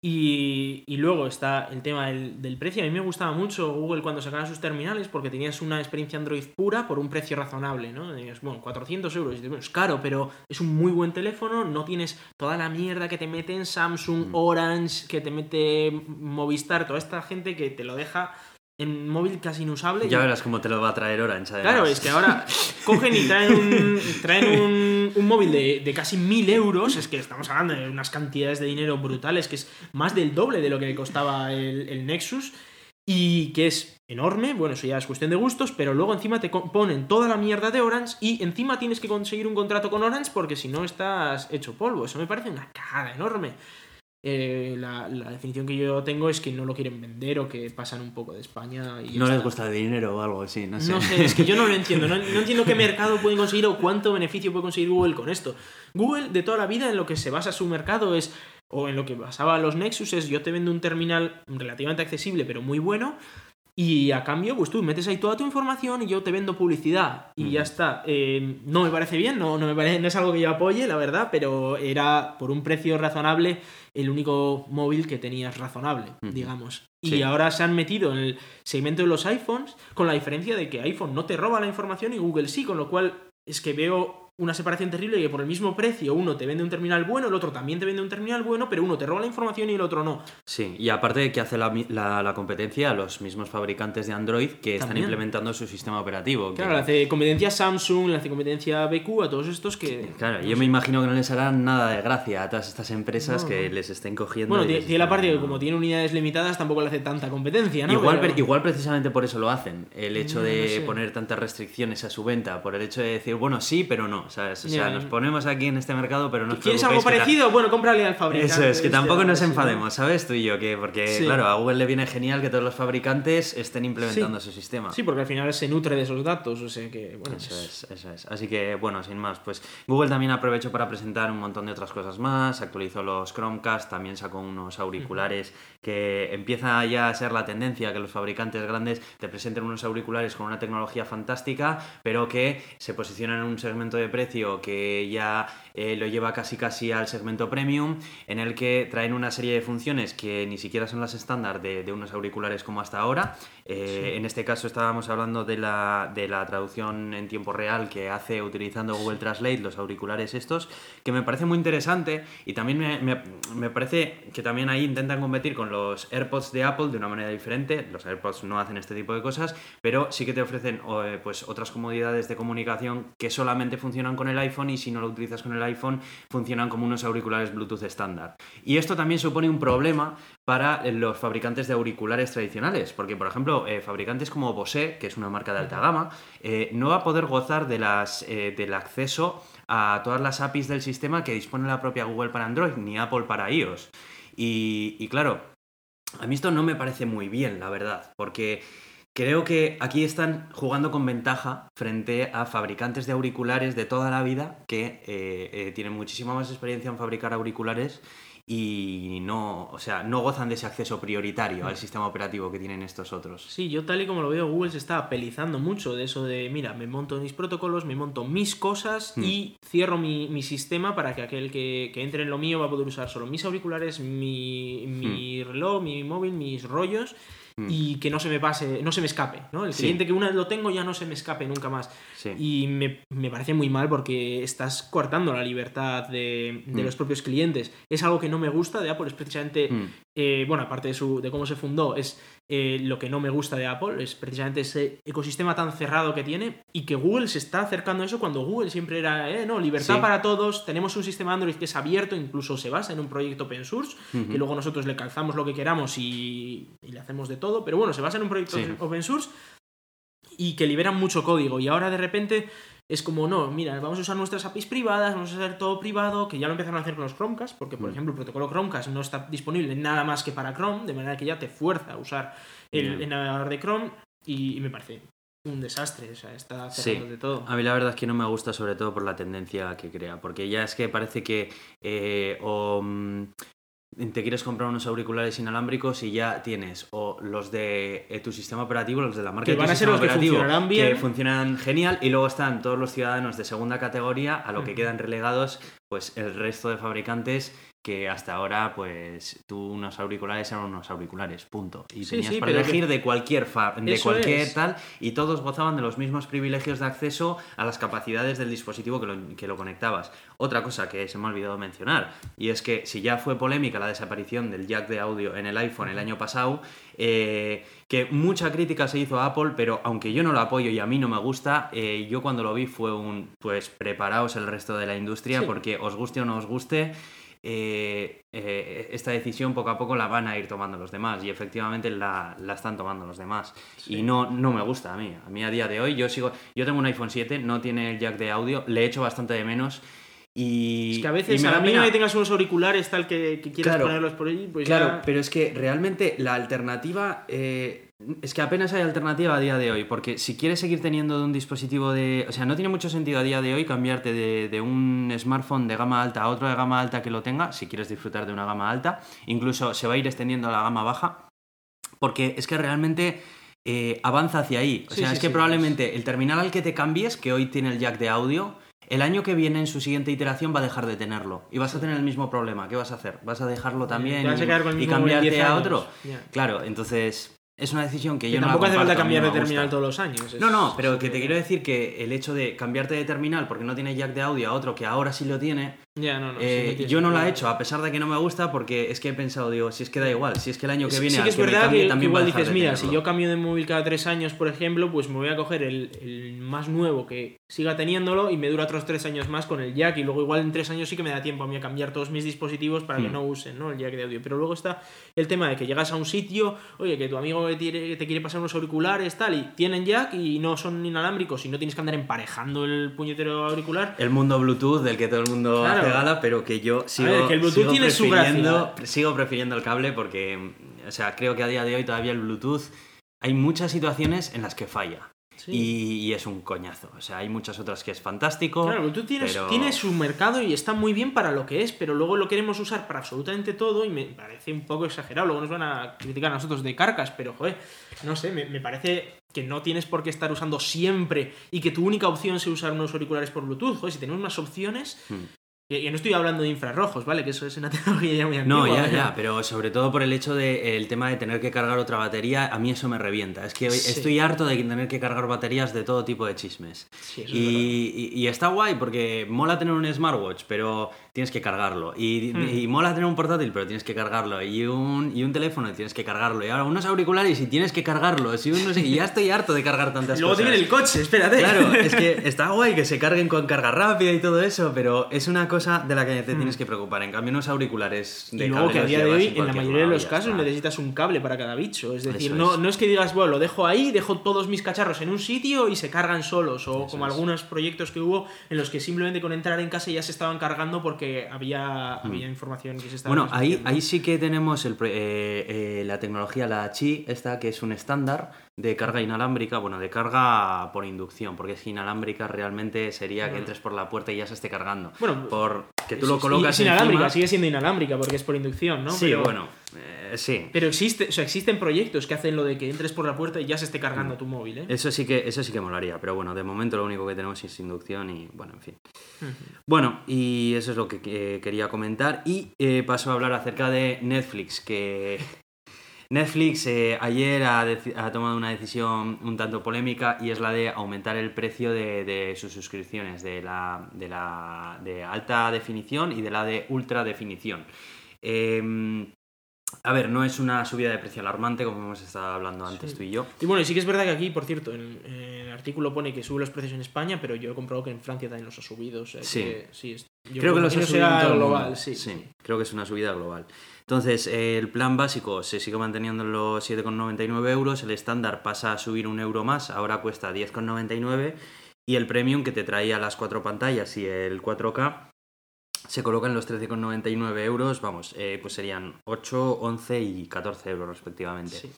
Y, luego está el tema del, precio. A mí me gustaba mucho Google cuando sacaba sus terminales porque tenías una experiencia Android pura por un precio razonable, ¿no? bueno, 400 euros. es caro, pero es un muy buen teléfono. No tienes toda la mierda que te mete en Samsung. Orange, que te mete Movistar, toda esta gente que te lo deja en móvil casi inusable. Ya verás cómo te lo va a traer Orange. Claro, es que ahora cogen y traen un, [LAUGHS] traen un, móvil de, casi mil euros. Es que estamos hablando de unas cantidades de dinero brutales, que es más del doble de lo que costaba el, el Nexus. Y que es enorme, bueno, eso ya es cuestión de gustos, pero luego encima te ponen toda la mierda de Orange y encima tienes que conseguir un contrato con Orange porque si no estás hecho polvo. Eso me parece una cagada enorme. Eh, la, definición que yo tengo es que no lo quieren vender o que pasan un poco de España. Y no les cuesta dinero o algo así, no sé. No sé, es que yo no lo [LAUGHS] entiendo. No, entiendo qué mercado pueden conseguir o cuánto beneficio puede conseguir Google con esto. Google, de toda la vida, en lo que se basa su mercado es, o en lo que basaba los Nexus, es yo te vendo un terminal relativamente accesible pero muy bueno y a cambio, pues tú metes ahí toda tu información y yo te vendo publicidad y ya está. Eh, no me parece bien, no, no, me parece, no es algo que yo apoye, la verdad, pero era por un precio razonable el único móvil que tenías razonable, digamos. Y ahora se han metido en el segmento de los iPhones con la diferencia de que iPhone no te roba la información y Google sí, con lo cual es que veo una separación terrible que por el mismo precio uno te vende un terminal bueno, el otro también te vende un terminal bueno, pero uno te roba la información y el otro no. Sí, y aparte de que hace la, la, competencia a los mismos fabricantes de Android que están implementando su sistema operativo. Claro, le hace competencia a Samsung, le hace competencia a BQ, a todos estos que... claro, yo me imagino que no les harán nada de gracia a todas estas empresas que les estén cogiendo... Bueno, tiene la parte que como tiene unidades limitadas tampoco le hace tanta competencia, ¿no? Igual, igual precisamente por eso lo hacen, el hecho de poner tantas restricciones a su venta, por el hecho de decir, bueno, sí, pero no, ¿sabes? O sea, ponemos aquí en este mercado, pero no os ¿Quieres algo parecido? Bueno, cómprale al fabricante. Eso es, que tampoco nos enfademos, ¿sabes? Tú y yo, que porque, claro, a Google le viene genial que todos los fabricantes estén implementando su sistema. Sí, porque al final se nutre de esos datos, o sea que, bueno. Eso es, eso es. Así que, bueno, sin más, pues Google también aprovechó para presentar un montón de otras cosas más, actualizó los Chromecast, también sacó unos auriculares que empieza ya a ser la tendencia que los fabricantes grandes te presenten unos auriculares con una tecnología fantástica, pero que se posicionan en un segmento de precio que ya eh, lo lleva casi casi al segmento premium, en el que traen una serie de funciones que ni siquiera son las estándar de, unos auriculares como hasta ahora. Eh, en este caso estábamos hablando de la, de la traducción en tiempo real que hace utilizando Google Translate los auriculares estos, que me parece muy interesante y también me, me parece que también ahí intentan competir con los AirPods de Apple de una manera diferente. Los AirPods no hacen este tipo de cosas, pero sí que te ofrecen eh, pues, otras comodidades de comunicación que solamente funcionan con el iPhone y si no lo utilizas con el iPhone funcionan como unos auriculares Bluetooth estándar. Y esto también supone un problema para los fabricantes de auriculares tradicionales, porque por ejemplo, eh, fabricantes como Bose, que es una marca de alta gama, eh, no va a poder gozar de las, del acceso a todas las APIs del sistema que dispone la propia Google para Android, ni Apple para iOS. y claro, a mí esto no me parece muy bien, la verdad, porque creo que aquí están jugando con ventaja frente a fabricantes de auriculares de toda la vida que eh, eh, tienen muchísima más experiencia en fabricar auriculares y no, o sea, no gozan de ese acceso prioritario al sistema operativo que tienen estos otros. Sí, yo tal y como lo veo, Google se está apelizando mucho de eso de, mira, me monto mis protocolos, me monto mis cosas hmm. y cierro mi, sistema para que aquel que, entre en lo mío va a poder usar solo mis auriculares, mi, mi hmm. reloj, mi móvil, mis rollos Mm. Y que no se me pase, no se me escape, ¿no? El cliente que una vez lo tengo ya no se me escape nunca más. Y me, me, parece muy mal porque estás cortando la libertad de, de mm. los propios clientes. Es algo que no me gusta de Apple, es precisamente, mm. Eh, bueno, aparte de, su, de cómo se fundó, es eh, lo que no me gusta de Apple, es precisamente ese ecosistema tan cerrado que tiene y que Google se está acercando a eso cuando Google siempre era, eh, no, libertad para todos, tenemos un sistema Android que es abierto, incluso se basa en un proyecto open source, que luego nosotros le calzamos lo que queramos y, y le hacemos de todo pero bueno, se basa en un proyecto open source y que liberan mucho código. Y ahora de repente es como, no, mira, vamos a usar nuestras APIs privadas, vamos a hacer todo privado, que ya lo empezaron a hacer con los Chromecast, porque por mm. ejemplo el protocolo Chromecast no está disponible nada más que para Chrome, de manera que ya te fuerza a usar el, navegador de Chrome. y, me parece un desastre, o sea, está cerrando de todo. A mí la verdad es que no me gusta sobre todo por la tendencia que crea, porque ya es que parece que eh, o mm, te quieres comprar unos auriculares inalámbricos y ya tienes o los de eh, tu sistema operativo, los de la marca que de tu van a ser los que funcionarán bien. que funcionan genial y luego están todos los ciudadanos de segunda categoría a lo que quedan relegados pues el resto de fabricantes que hasta ahora pues tú unos auriculares eran unos auriculares, punto. Y Sí, tenías sí, para elegir que- de cualquier fa- de cualquier es. tal y todos gozaban de los mismos privilegios de acceso a las capacidades del dispositivo que lo, que lo conectabas. Otra cosa que se me ha olvidado mencionar, y es que si ya fue polémica la desaparición del jack de audio en el iPhone el año pasado, eh, que mucha crítica se hizo a Apple, pero aunque yo no lo apoyo y a mí no me gusta, eh, yo cuando lo vi fue un, pues preparaos el resto de la industria, Sí. porque os guste o no os guste, eh, eh, esta decisión poco a poco la van a ir tomando los demás y efectivamente la, la están tomando los demás. Y no, no me gusta a mí. A mí a día de hoy yo sigo yo tengo un iPhone 7 no tiene el jack de audio le echo bastante de menos y Es que a veces, a la mínima que tengas unos auriculares tal que, que quieras Claro. ponerlos por allí, pues Claro, ya... pero es que realmente la alternativa eh, es que apenas hay alternativa a día de hoy, porque si quieres seguir teniendo de un dispositivo de... O sea, no tiene mucho sentido a día de hoy cambiarte de, de un smartphone de gama alta a otro de gama alta que lo tenga, si quieres disfrutar de una gama alta. Incluso se va a ir extendiendo a la gama baja, porque es que realmente... eh, avanza hacia ahí. O Sí, sea, sí, es que sí, probablemente el terminal al que te cambies, que hoy tiene el jack de audio, el año que viene en su siguiente iteración va a dejar de tenerlo. Y vas a tener el mismo problema. ¿Qué vas a hacer? ¿Vas a dejarlo también vas a y- cambiarte 10 a otro? Claro, entonces es una decisión que, Que yo no la tampoco hace falta cambiar no de terminal gusta. todos los años. es- No, no, pero que te quiero decir que el hecho de cambiarte de terminal porque no tiene jack de audio a otro que ahora sí lo tiene, Ya, no, no, eh, sí, no yo no lo he hecho a pesar de que no me gusta porque es que he pensado, digo, si es que da igual, si es que el año que Sí- viene sí al que es que verdad cambie que, también igual dices, mira, si tenerlo". yo cambio de móvil cada tres años, por ejemplo, pues me voy a coger el, el más nuevo que siga teniéndolo y me dura otros tres años más con el jack y luego igual en tres años sí que me da tiempo a mí a cambiar todos mis dispositivos para que Hmm. no usen ¿no? el jack de audio. Pero luego está el tema de que llegas a un sitio, oye, que tu amigo te quiere, te quiere pasar unos auriculares, tal, y tienen jack y no son inalámbricos y no tienes que andar emparejando el puñetero auricular. El mundo Bluetooth del que todo el mundo Claro. Hace gala, pero que yo sigo, ver, que el Bluetooth sigo tiene su prefiriendo, gracia. sigo prefiriendo el cable porque, o sea, creo que a día de hoy todavía el Bluetooth hay muchas situaciones en las que falla. Sí. Y, y es un coñazo. O sea, hay muchas otras que es fantástico. Claro, tienes, pero- tiene su mercado y está muy bien para lo que es, pero luego lo queremos usar para absolutamente todo y me parece un poco exagerado. Luego nos van a criticar a nosotros de carcas, pero joder, no sé, me, me parece que no tienes por qué estar usando siempre y que tu única opción sea usar unos auriculares por Bluetooth. Joder, si tenemos más opciones. Hmm. Y no estoy hablando de infrarrojos, ¿vale? Que eso es una [LAUGHS] tecnología ya muy antigua. No, ya, ¿vale? ya, pero sobre todo por el hecho de el tema de tener que cargar otra batería, a mí eso me revienta. Es que Sí. estoy harto de tener que cargar baterías de todo tipo de chismes. Sí, eso es y, y- y está guay porque mola tener un smartwatch, pero tienes que cargarlo. Y, Hmm. y mola tener un portátil, pero tienes que cargarlo. Y un, y un teléfono tienes que cargarlo. Y ahora unos auriculares y tienes que cargarlos. Y, un no sé- y ya estoy harto de cargar tantas Y luego cosas. viene el coche, espérate. Claro, es que [LAUGHS] está guay que se carguen con carga rápida y todo eso, pero es una cosa de la que te tienes que preocupar. En cambio, unos auriculares de Hmm. Y luego que a día de hoy, en en la mayoría de los casos, está. necesitas un cable para cada bicho. Es decir, Eso no, es. no es que digas, bueno, lo dejo ahí, dejo todos mis cacharros en un sitio y se cargan solos. O Eso como es. algunos proyectos que hubo en los que simplemente con entrar en casa ya se estaban cargando porque había, había información que se estaba. Bueno, ahí, ahí sí que tenemos el, eh, eh, la tecnología, la Qi, esta que es un estándar de carga inalámbrica, bueno, de carga por inducción, porque es inalámbrica realmente sería que Bueno. entres por la puerta y ya se esté cargando. Bueno, por que tú lo colocas es inalámbrica, encima- sigue siendo inalámbrica porque es por inducción, ¿no? Sí, Pero- bueno, eh, sí. Pero existe, o sea, existen proyectos que hacen lo de que entres por la puerta y ya se esté cargando Hmm. tu móvil, ¿eh? Eso sí que eso sí que molaría, pero bueno, de momento lo único que tenemos es inducción y bueno, en fin. Bueno, y eso es lo que eh, quería comentar. Y eh, paso a hablar acerca de Netflix, que Netflix eh, ayer ha, tomado una decisión un tanto polémica y es la de aumentar el precio de, sus suscripciones, de la, de la de alta definición y de la de ultra definición. Em, a ver, no es una subida de precio alarmante como hemos estado hablando antes Sí. tú y yo. Y bueno, y sí que es verdad que aquí, por cierto, en, en el artículo pone que sube los precios en España, pero yo he comprobado que en Francia también los ha subido. O sea, Sí. que sí, es- yo creo que los ha subido global, sí. creo que es una subida global. Entonces, eh, el plan básico se sigue manteniendo en los 7,99 euros, el estándar pasa a subir un euro más, ahora cuesta 10,99 y el premium que te traía las cuatro pantallas y el 4K se coloca en los 13,99 euros, vamos, eh, pues serían 8, 11 y 14 euros respectivamente. Sí.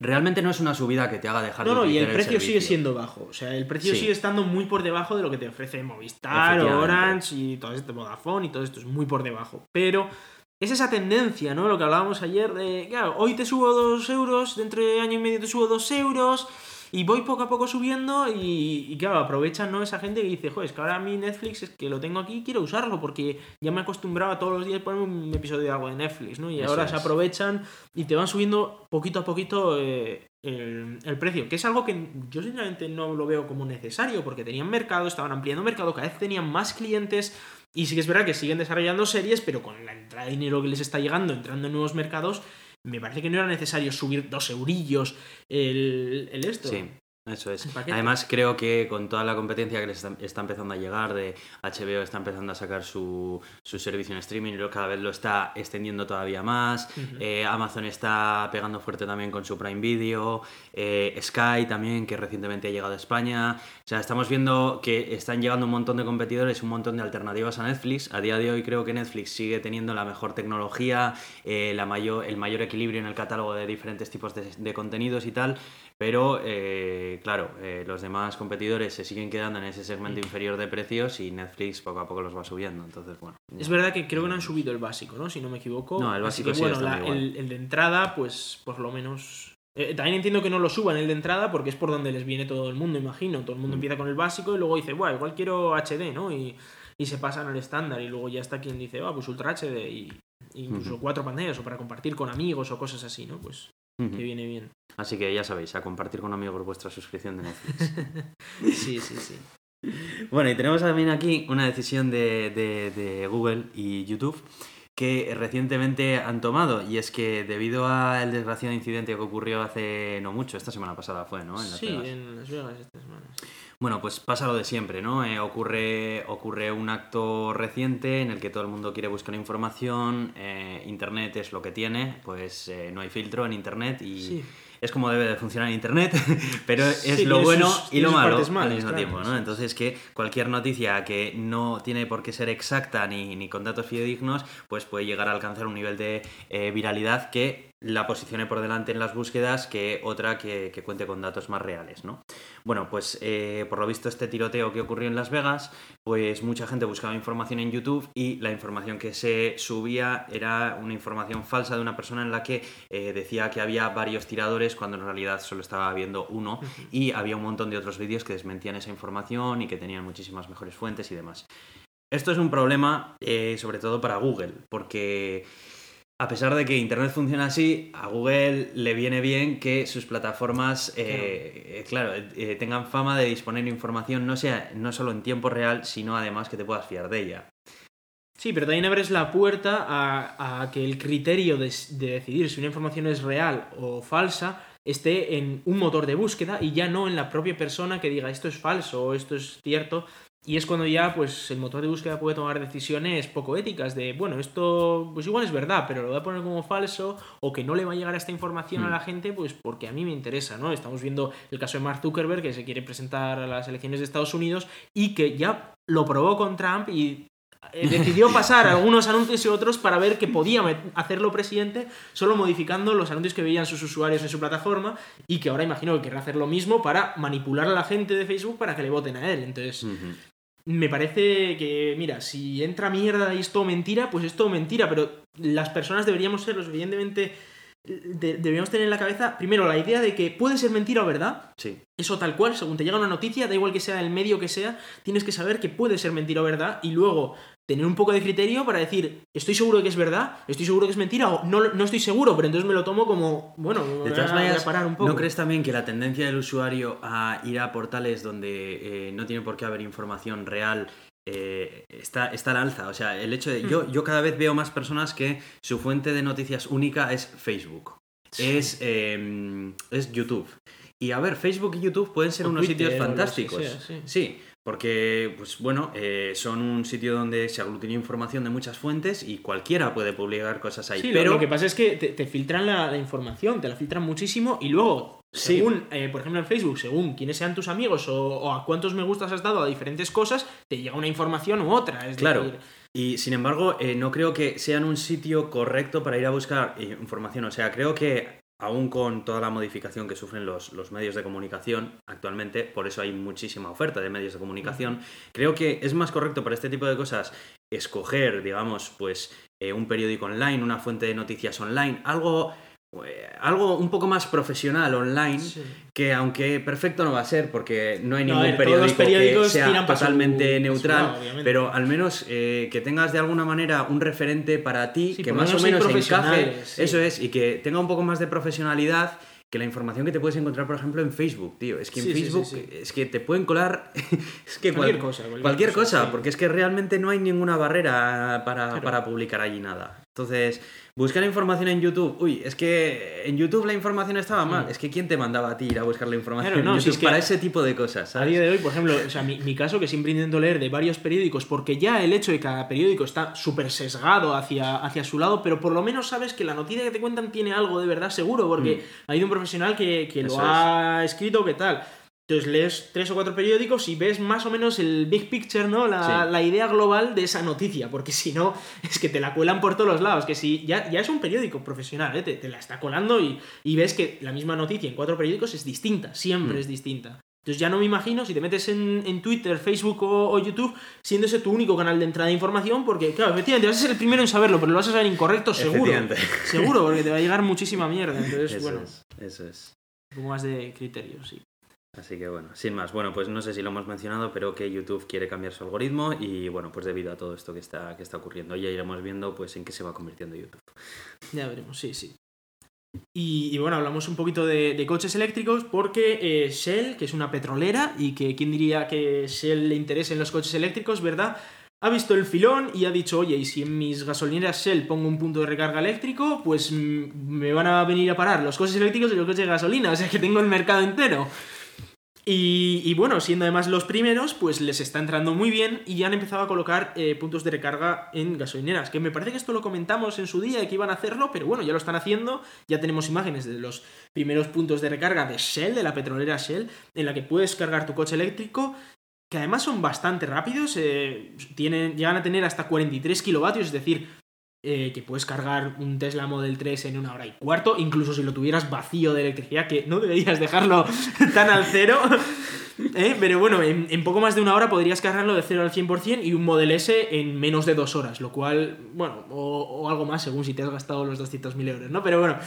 realmente no es una subida que te haga dejar No, de no, y el precio sigue siendo bajo. O sea, el precio Sí. sigue estando muy por debajo de lo que te ofrece Movistar. Orange y todo esto, Vodafone y todo esto es muy por debajo. Pero es esa tendencia, ¿no? Lo que hablábamos ayer de, claro, hoy te subo dos euros, dentro de año y medio te subo dos euros. Y voy poco a poco subiendo y, y claro, aprovechan ¿no? esa gente que dice, joder, es que ahora mi Netflix es que lo tengo aquí y quiero usarlo porque ya me he acostumbrado a todos los días poner un episodio de algo de Netflix, ¿no? Y Eso ahora es. se aprovechan y te van subiendo poquito a poquito eh, el, el precio, que es algo que yo sinceramente no lo veo como necesario porque tenían mercado, estaban ampliando mercado, cada vez tenían más clientes y sí que es verdad que siguen desarrollando series, pero con la entrada de dinero que les está llegando, entrando en nuevos mercados, me parece que no era necesario subir dos eurillos el, esto. Sí, eso es. Además, creo que con toda la competencia que les está, empezando a llegar, de HBO está empezando a sacar su, su servicio en streaming y cada vez lo está extendiendo todavía más. Eh, Amazon está pegando fuerte también con su Prime Video. eh, Sky también, que recientemente ha llegado a España. O sea, estamos viendo que están llegando un montón de competidores, un montón de alternativas a Netflix. A día de hoy creo que Netflix sigue teniendo la mejor tecnología, eh, la mayor, el mayor equilibrio en el catálogo de diferentes tipos de, de contenidos y tal. Pero, eh, claro, eh, los demás competidores se siguen quedando en ese segmento inferior de precios y Netflix poco a poco los va subiendo. Entonces, bueno. Es verdad que creo que no han subido el básico, ¿no? Si no me equivoco. No, el básico que, sigue bueno, la- el, el de entrada, pues por lo menos. eh, también entiendo que no lo suban el de entrada porque es por donde les viene todo el mundo, imagino. Todo el mundo Mm. empieza con el básico y luego dice, bueno, igual quiero HD, ¿no? Y, y se pasan al estándar y luego ya está quien dice, va, pues Ultra HD y incluso cuatro pantallas o para compartir con amigos o cosas así, ¿no? Pues Que viene bien. Así que ya sabéis, a compartir con amigos vuestra suscripción de Netflix. [LAUGHS] Sí, sí, sí. Bueno, y tenemos también aquí una decisión de, de- de Google y YouTube que recientemente han tomado y es que debido al desgraciado incidente que ocurrió hace no mucho, esta semana pasada fue, ¿no? En Las sí, Vegas. en Las Vegas esta semana. sí. Bueno, pues pasa lo de siempre, ¿no? Eh, ocurre, ocurre un acto reciente en el que todo el mundo quiere buscar información, eh, Internet es lo que tiene, pues eh, no hay filtro en Internet y Sí. es como debe de funcionar Internet, [LAUGHS] pero es Sí, lo bueno sus- y lo malo al mismo claro, tiempo, ¿no? Entonces que cualquier noticia que no tiene por qué ser exacta ni, ni con datos fidedignos, pues puede llegar a alcanzar un nivel de eh, viralidad que la posicione por delante en las búsquedas que otra que, que cuente con datos más reales, ¿no? Bueno, pues eh, por lo visto este tiroteo que ocurrió en Las Vegas, pues mucha gente buscaba información en YouTube y la información que se subía era una información falsa de una persona en la que eh, decía que había varios tiradores cuando en realidad solo estaba habiendo uno y había un montón de otros vídeos que desmentían esa información y que tenían muchísimas mejores fuentes y demás. Esto es un problema eh, sobre todo para Google, porque a pesar de que Internet funciona así, a Google le viene bien que sus plataformas, eh, eh, claro, eh, tengan fama de disponer información no, sea, no solo en tiempo real, sino además que te puedas fiar de ella. Sí, pero también abres la puerta a, a que el criterio de, de decidir si una información es real o falsa esté en un motor de búsqueda y ya no en la propia persona que diga esto es falso o esto es cierto. Y es cuando ya pues el motor de búsqueda puede tomar decisiones poco éticas de, bueno, esto pues igual es verdad, pero lo voy a poner como falso o que no le va a llegar esta información a Hmm. la gente pues porque a mí me interesa, ¿no? Estamos viendo el caso de Mark Zuckerberg que se quiere presentar a las elecciones de Estados Unidos y que ya lo probó con Trump y eh, decidió [LAUGHS] pasar algunos anuncios y otros para ver que podía hacerlo presidente solo modificando los anuncios que veían sus usuarios en su plataforma y que ahora imagino que querrá hacer lo mismo para manipular a la gente de Facebook para que le voten a él. Entonces. Me parece que, mira, si entra mierda y es todo mentira, pues es todo mentira, pero las personas deberíamos ser lo suficientemente... de- deberíamos tener en la cabeza, primero, la idea de que puede ser mentira o verdad, Sí. eso tal cual, según te llega una noticia, da igual que sea el medio que sea, tienes que saber que puede ser mentira o verdad y luego tener un poco de criterio para decir, estoy seguro de que es verdad, estoy seguro que es mentira o no, no estoy seguro, pero entonces me lo tomo como, bueno, De todas a- maneras, parar un poco. ¿no crees también que la tendencia del usuario a ir a portales donde eh, no tiene por qué haber información real eh, está, está al alza? O sea, el hecho de... Yo, Hmm. yo cada vez veo más personas que su fuente de noticias única es Facebook. Es, eh, es YouTube. Y a ver, Facebook y YouTube pueden ser O unos Twitter, sitios fantásticos. sea, sí. sí, porque, pues bueno, eh, son un sitio donde se aglutina información de muchas fuentes y cualquiera puede publicar cosas ahí. Sí, pero lo que pasa es que te, te filtran la, la información, te la filtran muchísimo y luego, Sí. según, eh, por ejemplo en Facebook, según quiénes sean tus amigos o, o a cuántos me gustas has dado a diferentes cosas, te llega una información u otra. Es Claro. decir, Y sin embargo, eh, no creo que sean un sitio correcto para ir a buscar eh, información. O sea, creo que aún con toda la modificación que sufren los, los, medios de comunicación actualmente, por eso hay muchísima oferta de medios de comunicación, creo que es más correcto para este tipo de cosas escoger, digamos, pues eh, un periódico online, una fuente de noticias online, algo algo un poco más profesional online, que aunque perfecto no va a ser, porque no hay ningún periódico que sea totalmente neutral, pero al menos eh, que tengas de alguna manera un referente para ti, que más o menos encaje, eso es, y que tenga un poco más de profesionalidad que la información que te puedes encontrar, por ejemplo, en Facebook, tío. Es que en Facebook es que te pueden colar [LAUGHS] es que cualquier cosa. Cualquier, cosa, porque es que realmente no hay ninguna barrera para, para publicar allí nada. Entonces, buscar información en YouTube. Uy, es que en YouTube la información estaba mal. Es que ¿quién te mandaba a ti ir a buscar la información no, en YouTube para ese tipo de cosas? A día de hoy, por ejemplo, o sea, mi, caso que siempre intento leer de varios periódicos, porque ya el hecho de que cada periódico está súper sesgado hacia, hacia su lado, pero por lo menos sabes que la noticia que te cuentan tiene algo de verdad seguro, porque mm. hay un profesional que, que lo ha escrito, ¿qué tal? Entonces lees tres o cuatro periódicos y ves más o menos el big picture, ¿no? La, idea global de esa noticia, porque si no, [LAUGHS] es que te la cuelan por todos los lados. Que si ya, ya es un periódico profesional, ¿eh? te, la está colando y, ves que la misma noticia en cuatro periódicos es distinta, siempre mm. es distinta. Entonces ya no me imagino si te metes en, Twitter, Facebook o, YouTube, siendo ese tu único canal de entrada de información, porque, claro, efectivamente vas a ser el primero en saberlo, pero lo vas a saber incorrecto seguro. Seguro, porque te va a llegar muchísima mierda. Entonces, [LAUGHS] eso bueno. Es, eso es. Un poco más de criterio, sí. Así que bueno, sin más. Bueno, pues no sé si lo hemos mencionado, pero que YouTube quiere cambiar su algoritmo y bueno, pues debido a todo esto que está, que está ocurriendo, ya iremos viendo pues en qué se va convirtiendo YouTube. Ya veremos, sí, sí. Y, bueno, hablamos un poquito de, coches eléctricos porque eh, Shell, que es una petrolera y que quién diría que Shell le interesa en los coches eléctricos, ¿verdad? Ha visto el filón y ha dicho, oye, y si en mis gasolineras Shell pongo un punto de recarga eléctrico, pues mm, me van a venir a parar los coches eléctricos y los coches de gasolina, o sea que tengo el mercado entero. Y, bueno, siendo además los primeros, pues les está entrando muy bien y ya han empezado a colocar eh, puntos de recarga en gasolineras. Que me parece que esto lo comentamos en su día y que iban a hacerlo, pero bueno, ya lo están haciendo. Ya tenemos imágenes de los primeros puntos de recarga de Shell, de la petrolera Shell, en la que puedes cargar tu coche eléctrico. Que además son bastante rápidos, eh, tienen, llegan a tener hasta 43 kilovatios, es decir, eh, que puedes cargar un Tesla Model 3 en una hora y cuarto, incluso si lo tuvieras vacío de electricidad, que no deberías dejarlo [LAUGHS] tan al cero. ¿eh? Pero bueno, en, poco más de una hora podrías cargarlo de 0 al 100% y un Model S en menos de dos horas, lo cual, bueno, o, algo más según si te has gastado los 200.000 euros, ¿no? Pero bueno,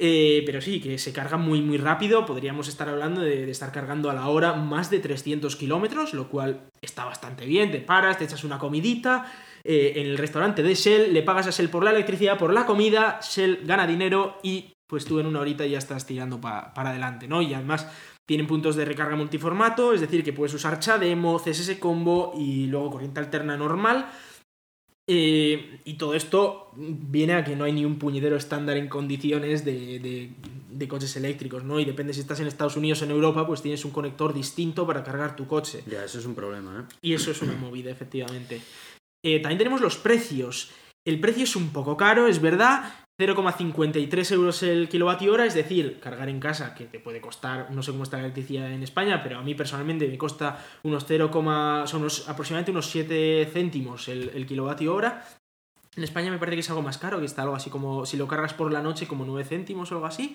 eh, pero sí, que se carga muy, muy rápido. Podríamos estar hablando de, de estar cargando a la hora más de 300 kilómetros, lo cual está bastante bien. Te paras, te echas una comidita eh, en el restaurante de Shell, le pagas a Shell por la electricidad, por la comida, Shell gana dinero y pues tú en una horita ya estás tirando para adelante, ¿no? Y además tienen puntos de recarga multiformato, es decir, que puedes usar CHAdeMO, CSS Combo y luego corriente alterna normal. Eh, y todo esto viene a que no hay ni un puñedero estándar en condiciones de, de, coches eléctricos, ¿no? Y depende si estás en Estados Unidos o en Europa, pues tienes un conector distinto para cargar tu coche. Ya, eso es un problema, ¿eh? Y eso es una movida, efectivamente. Eh, también tenemos los precios. El precio es un poco caro, es verdad. 0,53 euros el kilovatio hora, es decir, cargar en casa, que te puede costar, no sé cómo está la electricidad en España, pero a mí personalmente me cuesta unos 0, son aproximadamente unos 7 céntimos el, el kilovatio hora. En España me parece que es algo más caro, que está algo así como, si lo cargas por la noche, como 9 céntimos o algo así.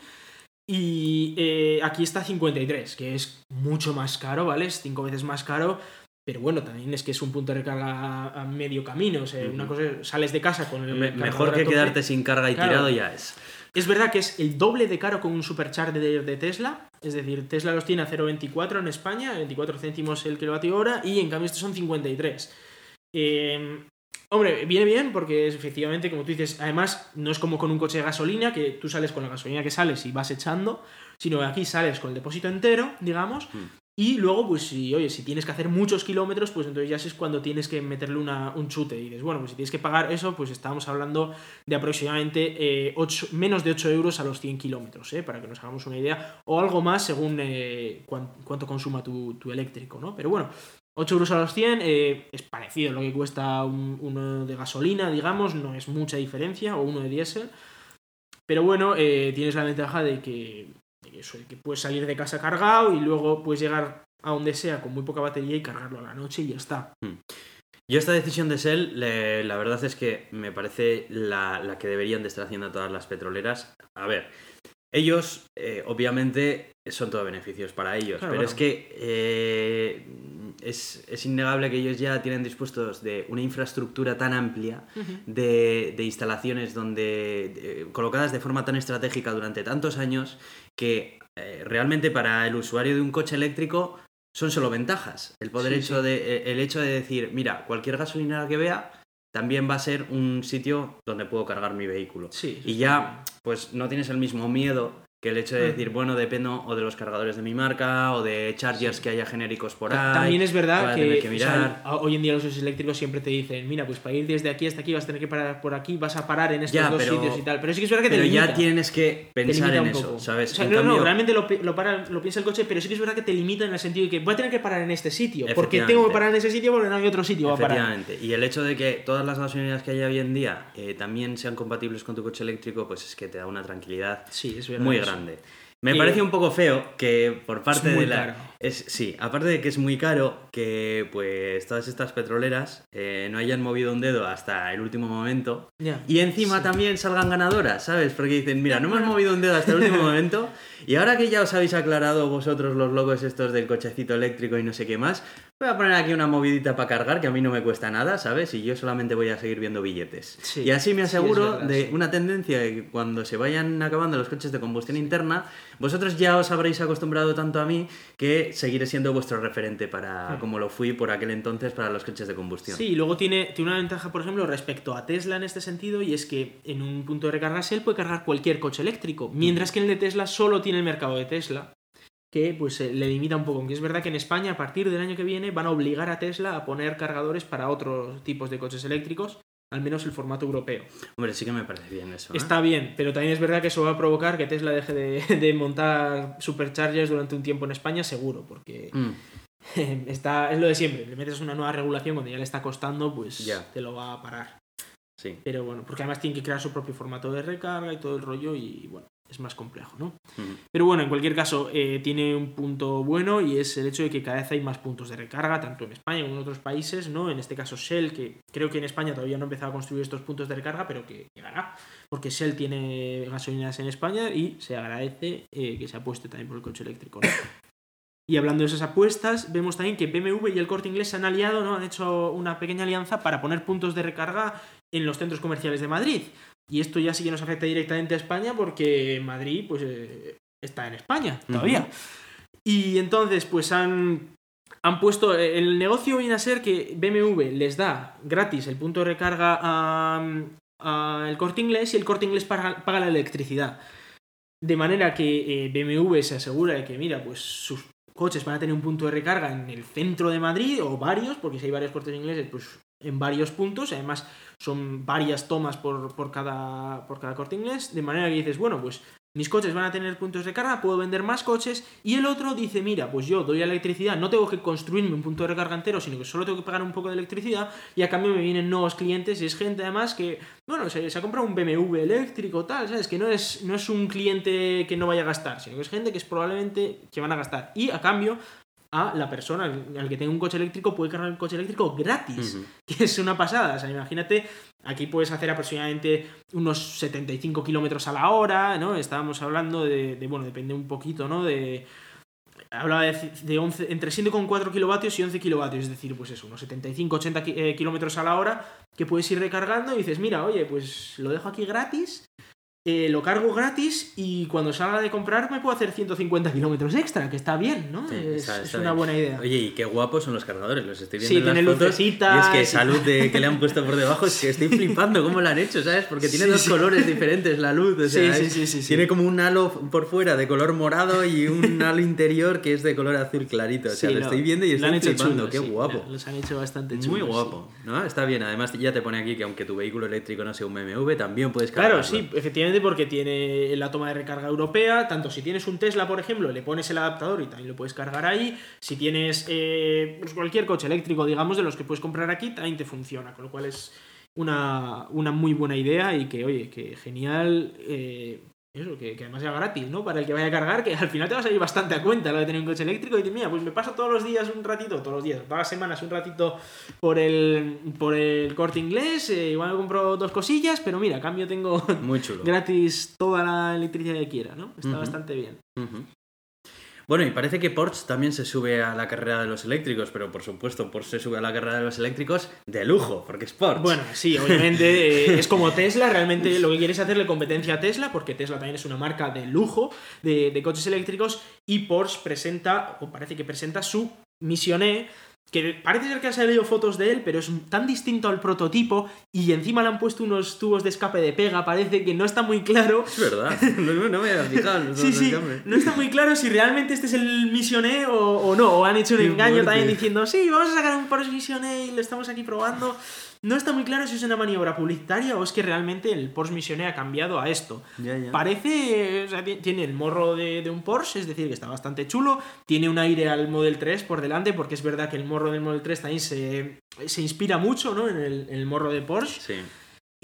Y eh, aquí está 53, que es mucho más caro, ¿vale? Es 5 veces más caro. Pero bueno, también es que es un punto de recarga a medio camino. O sea, una cosa sales de casa con el. mejor que quedarte sin carga y tirado ya es. Es verdad que es el doble de caro con un supercharger de Tesla. Es decir, Tesla los tiene a 0,24 en España, 24 céntimos el kilovatio hora, y en cambio estos son 53. Eh, hombre, viene bien porque efectivamente, como tú dices, además no es como con un coche de gasolina, que tú sales con la gasolina que sales y vas echando, sino que aquí sales con el depósito entero, digamos, mm. Y luego, pues si, oye, si tienes que hacer muchos kilómetros, pues entonces ya es cuando tienes que meterle una, un chute. Y dices, bueno, pues si tienes que pagar eso, pues estábamos hablando de aproximadamente eh, menos de 8 euros a los 100 kilómetros, ¿eh? para que nos hagamos una idea. O algo más según eh, cuánto consuma tu, eléctrico, ¿no? Pero bueno, 8 euros a los 100 eh, es parecido a lo que cuesta uno de gasolina, digamos, no es mucha diferencia, o uno de diésel. Pero bueno, tienes la ventaja de que eso, que puedes salir de casa cargado y luego puedes llegar a donde sea con muy poca batería y cargarlo a la noche y ya está. Hmm. Yo esta decisión de Shell, la verdad es que me parece la, que deberían de estar haciendo todas las petroleras. A ver, Ellos, eh, obviamente, son todo beneficios para ellos, Claro, pero es que eh, es, es innegable que ellos ya tienen dispuestos de una infraestructura tan amplia de, de instalaciones donde de- colocadas de forma tan estratégica durante tantos años que eh, realmente para el usuario de un coche eléctrico son solo ventajas. El poder Sí, hecho de eh, el hecho de decir, mira, cualquier gasolinera que vea también va a ser un sitio donde puedo cargar mi vehículo. Sí, Y ya, pues no tienes el mismo miedo que el hecho de decir, bueno, dependo o de los cargadores de mi marca o de chargers que haya genéricos por ahí. También es verdad a que, o sea, mirar. a- hoy en día los coches eléctricos siempre te dicen, mira, pues para ir desde aquí hasta aquí vas a tener que parar por aquí, vas a parar en estos Ya, dos pero- sitios y tal. Pero sí que es verdad que Pero te limita. ya tienes que pensar en eso, poco. ¿sabes? O sea, En no, no, realmente lo, pi- lo, para- lo piensa el coche, pero sí que es verdad que te limita en el sentido de que voy a tener que parar en este sitio. Porque tengo que parar en ese sitio porque no hay otro sitio para parar. Y el hecho de que todas las gasolineras que hay hoy en día eh, también sean compatibles con tu coche eléctrico, pues es que te da una tranquilidad Sí, es verdad. muy eso. Grande. Me Y- parece un poco feo que por parte muy de la... caro. Es, sí, aparte de que es muy caro, que pues todas estas petroleras eh, no hayan movido un dedo hasta el último momento y encima Sí. también salgan ganadoras, ¿sabes? Porque dicen, mira, no hemos movido un dedo hasta el último momento [LAUGHS] y ahora que ya os habéis aclarado vosotros los logos estos del cochecito eléctrico y no sé qué más, voy a poner aquí una movidita para cargar que a mí no me cuesta nada, ¿sabes? Y yo solamente voy a seguir viendo billetes. Sí. Y así me Sí, aseguro verdad, de sí. una tendencia de que cuando se vayan acabando los coches de combustión interna, vosotros ya os habréis acostumbrado tanto a mí que seguiré siendo vuestro referente para, Mm. como lo fui por aquel entonces para los coches de combustión. Sí, y luego tiene, tiene una ventaja, por ejemplo, respecto a Tesla en este sentido, y es que en un punto de recarga Shell puede cargar cualquier coche eléctrico, mientras que en el de Tesla solo tiene el mercado de Tesla, que pues eh, le limita un poco. Aunque es verdad que en España, a partir del año que viene, van a obligar a Tesla a poner cargadores para otros tipos de coches eléctricos, al menos el formato europeo. Hombre, sí que me parece bien eso. ¿eh? Está bien, pero también es verdad que eso va a provocar que Tesla deje de, [LAUGHS] de montar superchargers durante un tiempo en España, seguro, porque Mm. [LAUGHS] está, es lo de siempre. Le metes una nueva regulación cuando ya le está costando, pues te lo va a parar. Sí. Pero bueno, porque además tiene que crear su propio formato de recarga y todo el rollo y bueno, es más complejo, ¿no? Pero bueno, en cualquier caso, eh, tiene un punto bueno y es el hecho de que cada vez hay más puntos de recarga, tanto en España como en otros países, ¿no? En este caso Shell, que creo que en España todavía no ha empezado a construir estos puntos de recarga, pero que llegará, porque Shell tiene gasolineras en España y se agradece eh, que se apueste también por el coche eléctrico, ¿no? Y hablando de esas apuestas, vemos también que BMW y el Corte Inglés se han aliado, ¿no? Han hecho una pequeña alianza para poner puntos de recarga en los centros comerciales de Madrid. Y esto ya sí que nos afecta directamente a España porque Madrid, pues, eh, está en España todavía. Y entonces, pues han, han puesto. El negocio viene a ser que BMW les da gratis el punto de recarga a, a el corte inglés y el corte inglés paga, paga la electricidad. De manera que eh, BMW se asegura de que, mira, pues sus coches van a tener un punto de recarga en el centro de Madrid o varios, porque si hay varios cortes ingleses, pues en varios puntos. Además, son varias tomas por, por, cada, por cada corte inglés. De manera que dices, bueno, pues mis coches van a tener puntos de carga, puedo vender más coches. Y el otro dice, mira, pues yo doy electricidad, no tengo que construirme un punto de recarga entero, sino que solo tengo que pagar un poco de electricidad. Y a cambio me vienen nuevos clientes y es gente además que, bueno, se, se ha comprado un BMW eléctrico, tal, ¿sabes? Que no es, no es un cliente que no vaya a gastar, sino que es gente que es probablemente que van a gastar. Y a cambio, a la persona al que tenga un coche eléctrico puede cargar el coche eléctrico gratis, [LAUGHS] que es una pasada. O sea, imagínate, aquí puedes hacer aproximadamente unos 75 kilómetros a la hora, ¿no? Estábamos hablando de, de, bueno, depende un poquito, ¿no? De. Hablaba de, de 11, entre 7,4 kilovatios y 11 kilovatios, es decir, pues eso, unos 75-80 ki- eh, kilómetros a la hora que puedes ir recargando y dices, mira, oye, pues lo dejo aquí gratis, eh, lo cargo gratis y cuando salga de comprar me puedo hacer 150 kilómetros extra, que está bien, ¿no? Sí, es está- es está una buena idea. Oye, y qué guapos son los cargadores, los estoy viendo Sí, en las tiene fotos. lucecitas Y es que salud de que le han puesto por debajo, es que estoy flipando cómo lo han hecho, ¿sabes? Porque tiene Sí, dos sí. colores diferentes la luz, o sea, Sí, sí, es- tiene como un halo por fuera de color morado y un [LAUGHS] halo interior que es de color azul clarito, o sea, lo lo- estoy viendo y estoy han hecho flipando, chulo, qué guapo. lo- Los han hecho bastante chulos. Muy guapo, ¿no? Está bien, además ya te pone aquí que aunque tu vehículo eléctrico no sea un BMW, también puedes Claro, cargarlo. sí, efectivamente porque tiene la toma de recarga europea, tanto si tienes un Tesla, por ejemplo, le pones el adaptador y también lo puedes cargar ahí, si tienes eh, pues cualquier coche eléctrico, digamos, de los que puedes comprar aquí, también te funciona, con lo cual es una, una muy buena idea y que, oye, que genial, eh, eso, que, además sea gratis, ¿no? Para el que vaya a cargar, que al final te va a salir bastante a cuenta lo de tener un coche eléctrico y decir, mira, pues me paso todos los días un ratito, todos los días, todas las semanas un ratito por el, por el corte inglés, eh, igual me compro dos cosillas, pero mira, a cambio tengo Muy chulo. [LAUGHS] gratis toda la electricidad que quiera, ¿no? Está bastante bien. Bueno, y parece que Porsche también se sube a la carrera de los eléctricos, pero por supuesto Porsche se sube a la carrera de los eléctricos de lujo, porque es Porsche. Bueno, sí, obviamente eh, es como Tesla, realmente lo que quiere es hacerle competencia a Tesla, porque Tesla también es una marca de lujo de, de coches eléctricos, y Porsche presenta, o parece que presenta su Mission E, que parece ser que han salido fotos de él, pero es tan distinto al prototipo y encima le han puesto unos tubos de escape de pega, parece que no está muy claro. Es verdad, [LAUGHS] no, me he fijado. [LAUGHS] sí, sí, no está muy claro si realmente este es el Mission E o, no, o han hecho un engaño también diciendo, sí, vamos a sacar un Porsche Mission E y lo estamos aquí probando. No está muy claro si es una maniobra publicitaria o es que realmente el Porsche Mission E ha cambiado a esto. Parece, o sea, tiene el morro de, un Porsche, es decir, que está bastante chulo. Tiene un aire al Model 3 por delante, porque es verdad que el morro del Model 3 también se, se inspira mucho ¿no? en, el, en el morro de Porsche. Sí.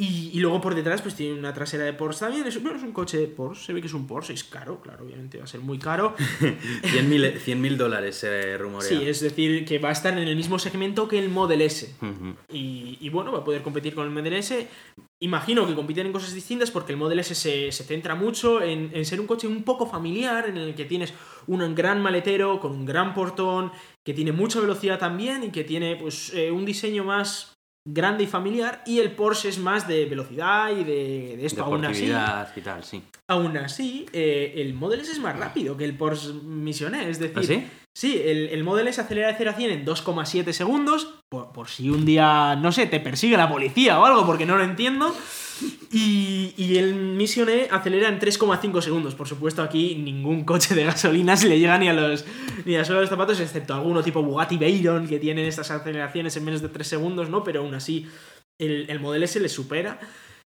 Y, luego por detrás, pues tiene una trasera de Porsche también. Es, bueno, es un coche de Porsche, se ve que es un Porsche, es caro, claro, obviamente va a ser muy caro. [LAUGHS] 100.000 mil dólares se rumorea. Sí, es decir, que va a estar en el mismo segmento que el Model S. y, bueno, va a poder competir con el Model S. Imagino que compiten en cosas distintas porque el Model S se, centra mucho en, ser un coche un poco familiar, en el que tienes un gran maletero con un gran portón, que tiene mucha velocidad también y que tiene pues eh, un diseño más grande y familiar y el Porsche es más de velocidad y de, esto aún así y tal, sí. aún así eh, el Model S es más rápido que el Porsche Mission E es decir ¿Ah, sí? sí el, el, Model S acelera de 0 a 100 en 2,7 segundos por, por si un día no sé te persigue la policía o algo porque no lo entiendo y, el Mission E acelera en 3,5 segundos. Por supuesto, aquí ningún coche de gasolina se le llega ni a los ni a solo los zapatos, excepto alguno tipo Bugatti Veyron que tienen estas aceleraciones en menos de 3 segundos, ¿no? Pero aún así, el, el Model S le supera.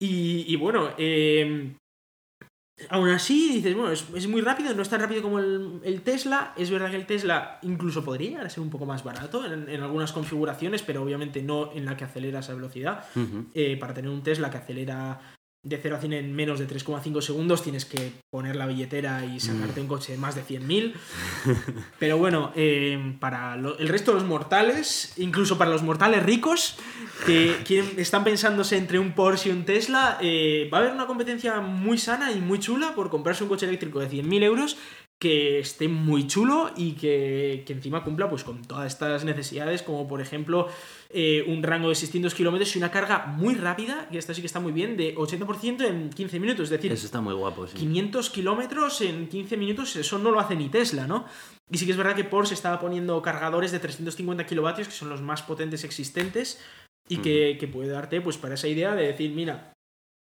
Y, bueno, eh, Aún así, dices, bueno, es, muy rápido, no es tan rápido como el, Tesla. Es verdad que el Tesla incluso podría ser un poco más barato en, algunas configuraciones, pero obviamente no en la que acelera esa velocidad. Eh, para tener un Tesla que acelera de 0 a 100 en menos de 3,5 segundos tienes que poner la billetera y sacarte un coche de más de 100.000. [LAUGHS] Pero bueno, eh, para el resto de los mortales, incluso para los mortales ricos, que [LAUGHS] están pensándose entre un Porsche y un Tesla, eh, va a haber una competencia muy sana y muy chula por comprarse un coche eléctrico de 100.000 euros que esté muy chulo y que, encima cumpla pues con todas estas necesidades, como por ejemplo eh, un rango de 600 kilómetros y una carga muy rápida, que esta sí que está muy bien, de 80% en 15 minutos. Es decir, eso está muy guapo, 500 kilómetros en 15 minutos, eso no lo hace ni Tesla, ¿no? Y sí que es verdad que Porsche estaba poniendo cargadores de 350 kilovatios, que son los más potentes existentes, y que, que puede darte pues para esa idea de decir, mira,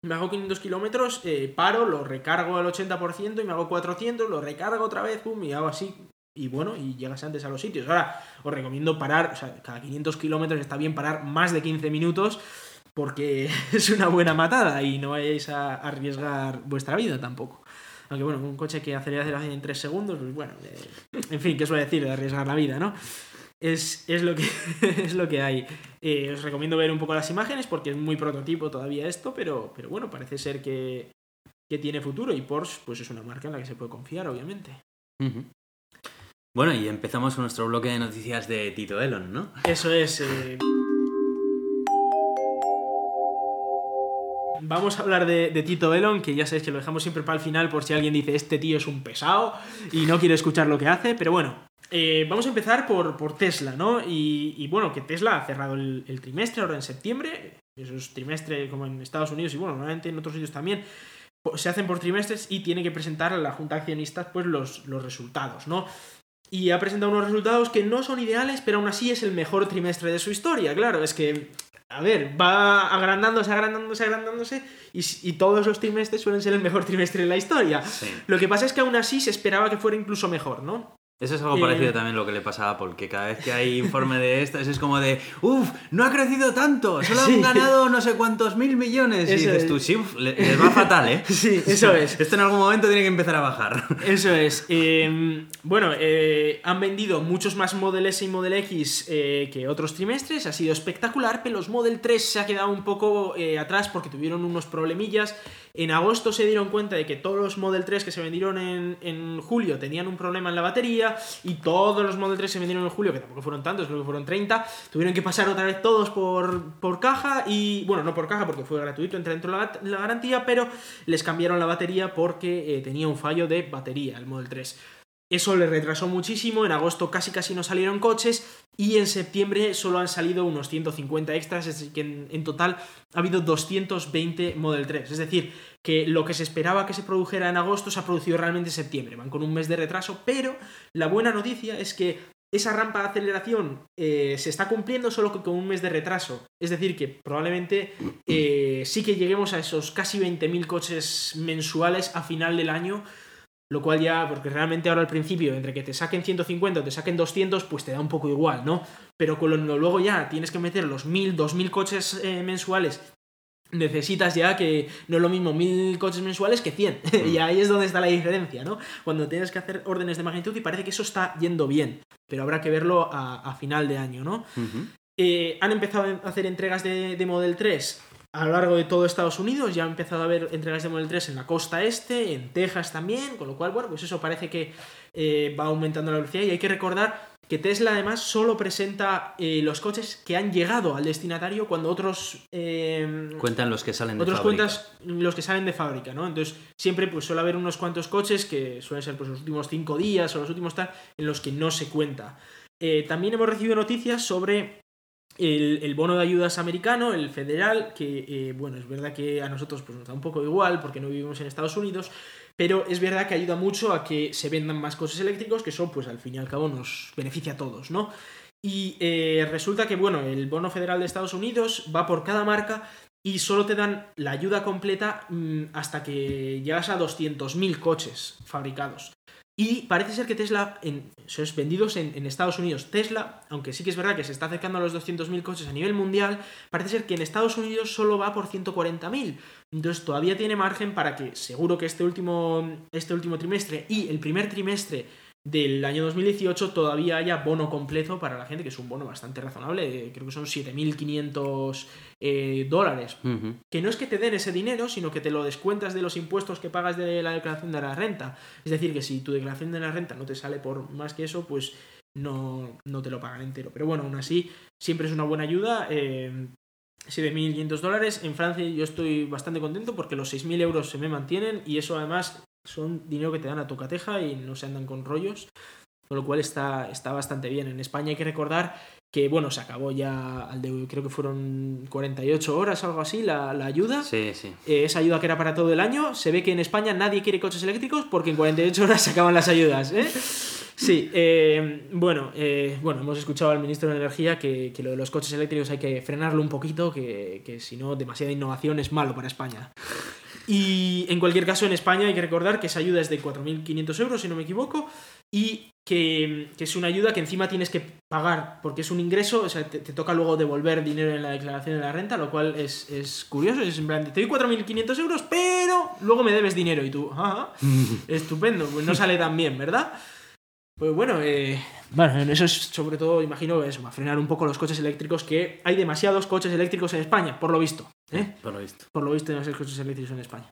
me hago 500 kilómetros, eh, paro, lo recargo al 80% y me hago 400, lo recargo otra vez, pum, y hago así. Y bueno, y llegas antes a los sitios. Ahora, os recomiendo parar, o sea, cada 500 kilómetros está bien parar más de 15 minutos porque [LAUGHS] es una buena matada y no vayáis a arriesgar vuestra vida tampoco. Aunque bueno, un coche que acelera en 3 segundos, pues bueno, eh, en fin, ¿qué a decir de arriesgar la vida, no? es, lo, que, [LAUGHS] es lo que hay. Eh, os recomiendo ver un poco las imágenes porque es muy prototipo todavía esto, pero, pero bueno, parece ser que, tiene futuro y Porsche pues es una marca en la que se puede confiar, obviamente. Bueno, y empezamos con nuestro bloque de noticias de Tito Elon, ¿no? Eso es. Eh, vamos a hablar de, Tito Elon, que ya sabéis que lo dejamos siempre para el final por si alguien dice este tío es un pesado y no quiere escuchar lo que hace, pero bueno, eh, vamos a empezar por, Tesla, ¿no? Y, bueno, que Tesla ha cerrado el, trimestre ahora en septiembre. Eso es trimestre como en Estados Unidos y bueno, normalmente en otros sitios también. Se hacen por trimestres y tiene que presentar a la Junta de Accionistas pues los, los resultados, ¿no? Y ha presentado unos resultados que no son ideales, pero aún así es el mejor trimestre de su historia. Claro, es que a ver, va agrandándose, agrandándose, agrandándose, y, y, todos los trimestres suelen ser el mejor [LAUGHS] trimestre de la historia. Lo que pasa es que aún así se esperaba que fuera incluso mejor, ¿no? Eso es algo parecido eh, también a lo que le pasa a Apple, que cada vez que hay informe de estas es como de, uff, no ha crecido tanto, solo han ganado no sé cuántos mil millones. y dices tú, sí, les va fatal, ¿eh? [LAUGHS] Sí, eso [LAUGHS] es. Esto en algún momento tiene que empezar a bajar. [LAUGHS] Eso es. Em, bueno, eh, han vendido muchos más Model S y Model X eh, que otros trimestres, ha sido espectacular, pero los Model 3 se ha quedado un poco atrás porque tuvieron unos problemillas En agosto se dieron cuenta de que todos los Model 3 que se vendieron en, julio tenían un problema en la batería y todos los Model 3 se vendieron en julio, que tampoco fueron tantos, creo que fueron 30, tuvieron que pasar otra vez todos por, caja y, bueno, no por caja porque fue gratuito, entra dentro de la, la garantía, pero les cambiaron la batería porque eh, tenía un fallo de batería el Model 3. Eso le retrasó muchísimo, en agosto casi casi no salieron coches y en septiembre solo han salido unos 150 extras, es decir, que en, total ha habido 220 Model 3. Es decir, que lo que se esperaba que se produjera en agosto se ha producido realmente en septiembre, van con un mes de retraso, pero la buena noticia es que esa rampa de aceleración eh, se está cumpliendo solo que con un mes de retraso. Es decir, que probablemente eh, sí que lleguemos a esos casi 20.000 coches mensuales a final del año lo cual ya, porque realmente ahora al principio, entre que te saquen 150 o te saquen 200, pues te da un poco igual, ¿no? Pero con lo, luego ya tienes que meter los 1000, 2000 coches eh, mensuales necesitas ya que no es lo mismo 1000 coches mensuales que 100. [LAUGHS] y ahí es donde está la diferencia, ¿no? Cuando tienes que hacer órdenes de magnitud y parece que eso está yendo bien, pero habrá que verlo a, a final de año, ¿no? Uh -huh. eh, han empezado a hacer entregas de, de Model 3 a lo largo de todo Estados Unidos, ya ha empezado a haber entregas de Model 3 en la costa este, en Texas también, con lo cual, bueno, pues eso parece que eh, va aumentando la velocidad y hay que recordar que Tesla además solo presenta eh, los coches que han llegado al destinatario cuando otros eh, cuentan los que salen de otros fábrica. cuentas los que salen de fábrica, ¿no? Entonces siempre pues suele haber unos cuantos coches que suelen ser pues los últimos cinco días o los últimos tal en los que no se cuenta. También hemos recibido noticias sobre el, bono de ayudas americano, el federal, que eh, bueno, es verdad que a nosotros pues, nos da un poco igual porque no vivimos en Estados Unidos, pero es verdad que ayuda mucho a que se vendan más coches eléctricos, que eso pues al fin y al cabo nos beneficia a todos, ¿no? Y eh, resulta que, bueno, el bono federal de Estados Unidos va por cada marca y solo te dan la ayuda completa mmm, hasta que llegas a 200.000 coches fabricados. Y parece ser que Tesla, en, esos vendidos en, en, Estados Unidos, Tesla, aunque sí que es verdad que se está acercando a los 200.000 coches a nivel mundial, parece ser que en Estados Unidos solo va por 140.000. Entonces todavía tiene margen para que seguro que este último, este último trimestre y el primer trimestre del año 2018 todavía haya bono completo para la gente, que es un bono bastante razonable, creo que son 7.500 eh, dólares. Uh -huh. Que no es que te den ese dinero, sino que te lo descuentas de los impuestos que pagas de la declaración de la renta. Es decir, que si tu declaración de la renta no te sale por más que eso, pues no, no te lo pagan entero. Pero bueno, aún así, siempre es una buena ayuda. Eh, 7.500 dólares. En Francia yo estoy bastante contento porque los 6.000 euros se me mantienen y eso además son dinero que te dan a tu cateja y no se andan con rollos, con lo cual está, está bastante bien. En España hay que recordar que, bueno, se acabó ya, al de, creo que fueron 48 horas o algo así, la, la ayuda. Sí, sí. Eh, esa ayuda que era para todo el año. Se ve que en España nadie quiere coches eléctricos porque en 48 horas se acaban las ayudas, ¿eh? Sí, eh, bueno, eh, bueno, hemos escuchado al ministro de Energía que, que, lo de los coches eléctricos hay que frenarlo un poquito, que, que si no, demasiada innovación es malo para España. Y en cualquier caso, en España hay que recordar que esa ayuda es de 4.500 euros, si no me equivoco, y que, que, es una ayuda que encima tienes que pagar porque es un ingreso, o sea, te, te, toca luego devolver dinero en la declaración de la renta, lo cual es, es curioso. Es en plan, te doy 4.500 euros, pero luego me debes dinero y tú, ajá, [LAUGHS] estupendo, pues no sale tan bien, ¿verdad? Pues bueno, eh, bueno, eso es sobre todo, imagino, eso, a frenar un poco los coches eléctricos, que hay demasiados coches eléctricos en España, por lo visto. ¿eh? Por lo visto. Por lo visto, hay demasiados coches eléctricos en España.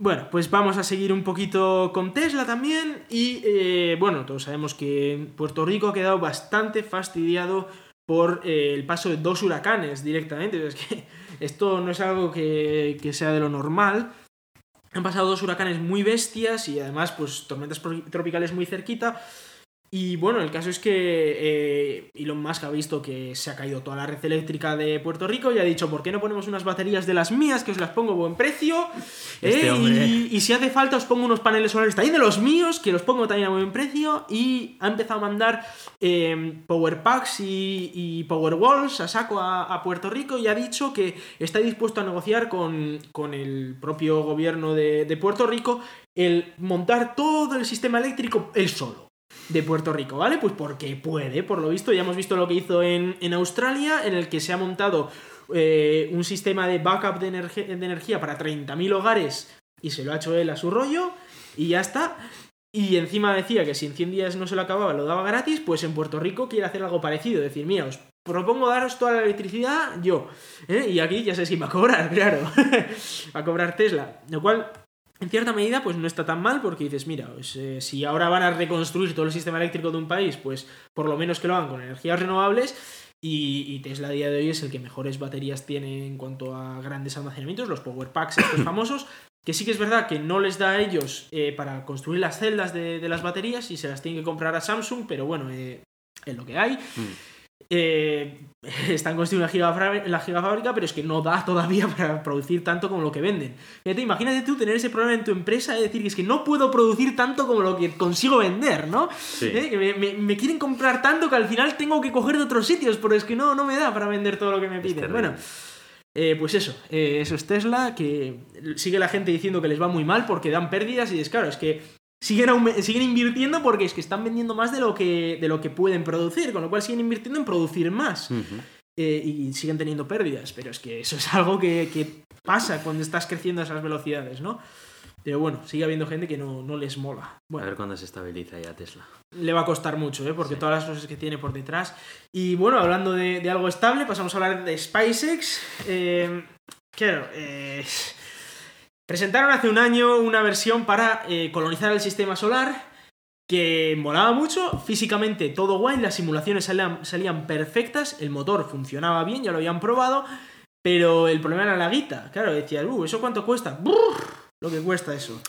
Bueno, pues vamos a seguir un poquito con Tesla también. Y eh, bueno, todos sabemos que Puerto Rico ha quedado bastante fastidiado por eh, el paso de dos huracanes directamente. Es que [LAUGHS] esto no es algo que, que sea de lo normal. Han pasado dos huracanes muy bestias y además pues tormentas tropicales muy cerquita. Y bueno, el caso es que eh, Elon Musk ha visto que se ha caído toda la red eléctrica de Puerto Rico y ha dicho, ¿por qué no ponemos unas baterías de las mías que os las pongo a buen precio? Este ¿Eh? y, y, si hace falta os pongo unos paneles solares también de los míos, que los pongo también a buen precio. Y ha empezado a mandar eh, Power Packs y, y, Power Walls a saco a, a, Puerto Rico y ha dicho que está dispuesto a negociar con, con el propio gobierno de, de Puerto Rico el montar todo el sistema eléctrico él solo de Puerto Rico, ¿vale? Pues porque puede, por lo visto, ya hemos visto lo que hizo en, en Australia, en el que se ha montado eh, un sistema de backup de, de energía para 30.000 hogares y se lo ha hecho él a su rollo y ya está. Y encima decía que si en 100 días no se lo acababa, lo daba gratis, pues en Puerto Rico quiere hacer algo parecido, decir, mira, os propongo daros toda la electricidad yo. ¿eh? Y aquí ya sé quién va a cobrar, [LAUGHS] claro. va a cobrar Tesla. Lo cual, en cierta medida, pues no está tan mal porque dices, mira, pues, eh, si ahora van a reconstruir todo el sistema eléctrico de un país, pues por lo menos que lo hagan con energías renovables. Y, Tesla a día de hoy es el que mejores baterías tiene en cuanto a grandes almacenamientos, los power packs estos [COUGHS] famosos, que sí que es verdad que no les da a ellos eh, para construir las celdas de, las baterías y se las tienen que comprar a Samsung, pero bueno, es lo que hay. Mm. Eh, [LAUGHS] están construyendo la gigafábrica, pero es que no da todavía [LAUGHS] para producir tanto como lo que venden. Fíjate, imagínate tú tener ese problema en tu empresa y decir que es que no puedo producir tanto como lo que consigo vender, ¿no? ¿Eh? Que me, quieren comprar tanto que al final tengo que coger de otros sitios, pero es que no, no me da para vender todo lo que me piden. Bueno. Eh, pues eso, eso es Tesla, que sigue la gente diciendo que les va muy mal porque dan pérdidas y es claro, es que siguen, siguen invirtiendo porque es que están vendiendo más de lo, que, de lo que pueden producir, con lo cual siguen invirtiendo en producir más. Eh, y siguen teniendo pérdidas, pero es que eso es algo que, pasa cuando estás creciendo a esas velocidades, ¿no? Pero bueno, sigue habiendo gente que no, les mola. a ver cuándo se estabiliza ya Tesla. Le va a costar mucho, ¿eh? porque todas las cosas que tiene por detrás. Y bueno, hablando de, algo estable, pasamos a hablar de SpaceX. Eh, claro, eh, Presentaron hace un año una versión para eh, colonizar el sistema solar que molaba mucho, físicamente todo guay, las simulaciones salían, perfectas, el motor funcionaba bien, ya lo habían probado, pero el problema era la guita. Claro, decía, uh, ¿eso cuánto cuesta? Lo que cuesta eso.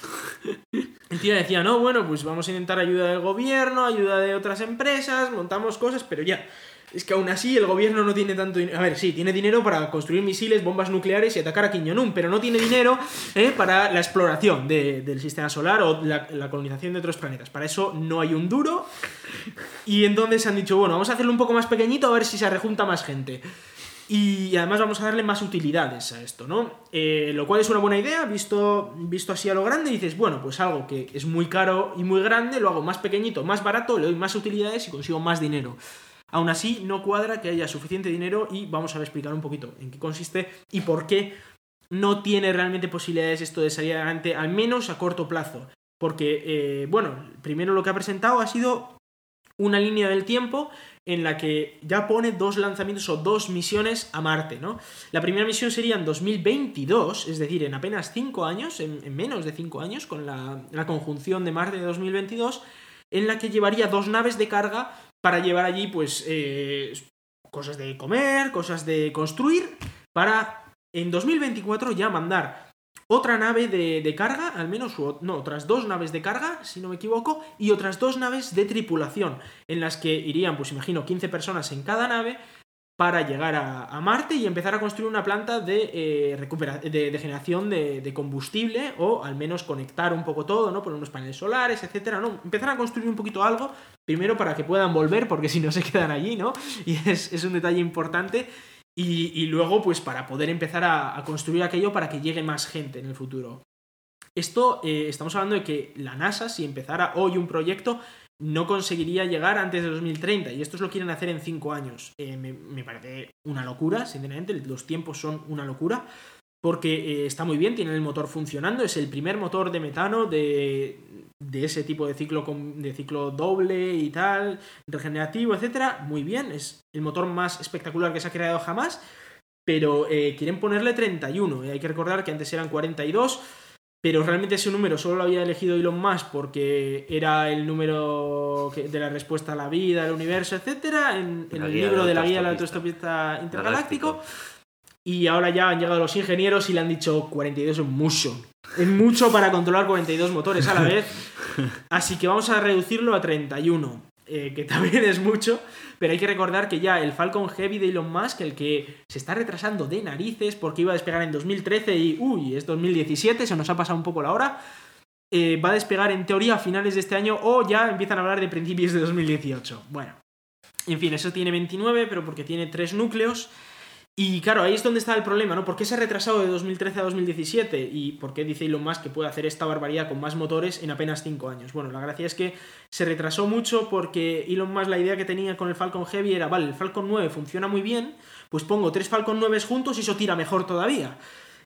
[LAUGHS] El tío decía, no, bueno, pues vamos a intentar ayuda del gobierno, ayuda de otras empresas, montamos cosas, pero ya, es que aún así el gobierno no tiene tanto dinero. A ver, sí, tiene dinero para construir misiles, bombas nucleares y atacar a Kim pero no tiene dinero eh, para la exploración del sistema solar o la, colonización de otros planetas. Para eso no hay un duro. Y entonces han dicho, bueno, vamos a hacerlo un poco más pequeñito a ver si se rejunta más gente. Y además vamos a darle más utilidades a esto, ¿no? Eh, lo cual es una buena idea, visto, visto así a lo grande, dices, bueno, pues algo que es muy caro y muy grande, lo hago más pequeñito, más barato, le doy más utilidades y consigo más dinero. Aún así, no cuadra que haya suficiente dinero y vamos a explicar un poquito en qué consiste y por qué no tiene realmente posibilidades esto de salir adelante, al menos a corto plazo. Porque, eh, bueno, primero lo que ha presentado ha sido una línea del tiempo en la que ya pone dos lanzamientos o dos misiones a Marte, ¿no? La primera misión sería en 2022, es decir, en apenas cinco años, en, menos de cinco años, con la, la conjunción de Marte de 2022, en la que llevaría dos naves de carga para llevar allí, pues, eh, cosas de comer, cosas de construir, para en 2024 ya mandar otra nave de, carga, al menos, no, otras dos naves de carga, si no me equivoco, y otras dos naves de tripulación, en las que irían, pues imagino, 15 personas en cada nave, para llegar a, Marte y empezar a construir una planta de, eh, de, generación de, combustible o al menos conectar un poco todo, ¿no? Poner unos paneles solares, etcétera, ¿no? Empezar a construir un poquito algo, primero para que puedan volver, porque si no se quedan allí, ¿no? Y es, un detalle importante. Y, luego, pues para poder empezar a, construir aquello para que llegue más gente en el futuro. Esto, eh, estamos hablando de que la NASA, si empezara hoy un proyecto, no conseguiría llegar antes de 2030 y estos lo quieren hacer en 5 años. Eh, me, parece una locura, sinceramente, los tiempos son una locura porque eh, está muy bien, tiene el motor funcionando, es el primer motor de metano de, ese tipo de ciclo, de ciclo doble y tal, regenerativo, etcétera, muy bien, es el motor más espectacular que se ha creado jamás, pero eh, quieren ponerle 31, y hay que recordar que antes eran 42, pero realmente ese número solo lo había elegido Elon Musk porque era el número de la respuesta a la vida, al universo, etcétera, en, el libro de la guía del autostopista intergaláctico. Y ahora ya han llegado los ingenieros y le han dicho 42 es mucho. Es mucho para controlar 42 motores a la vez. [LAUGHS] Así que vamos a reducirlo a 31. Eh, que [LAUGHS] también es mucho, pero hay que recordar que ya el Falcon Heavy de Elon Musk, el que se está retrasando de narices porque iba a despegar en 2013 y, uy, es 2017, se nos ha pasado un poco la hora, eh, va a despegar en teoría a finales de este año o ya empiezan a hablar de principios de 2018. Bueno, en fin, eso tiene 29, pero porque tiene tres núcleos y claro, ahí es donde está el problema, ¿no? ¿Por qué se ha retrasado de 2013 a 2017? ¿Y por qué dice Elon Musk que puede hacer esta barbaridad con más motores en apenas 5 años? Bueno, la gracia es que se retrasó mucho porque Elon Musk la idea que tenía con el Falcon Heavy era, vale, el Falcon 9 funciona muy bien, pues pongo tres Falcon 9 juntos y eso tira mejor todavía.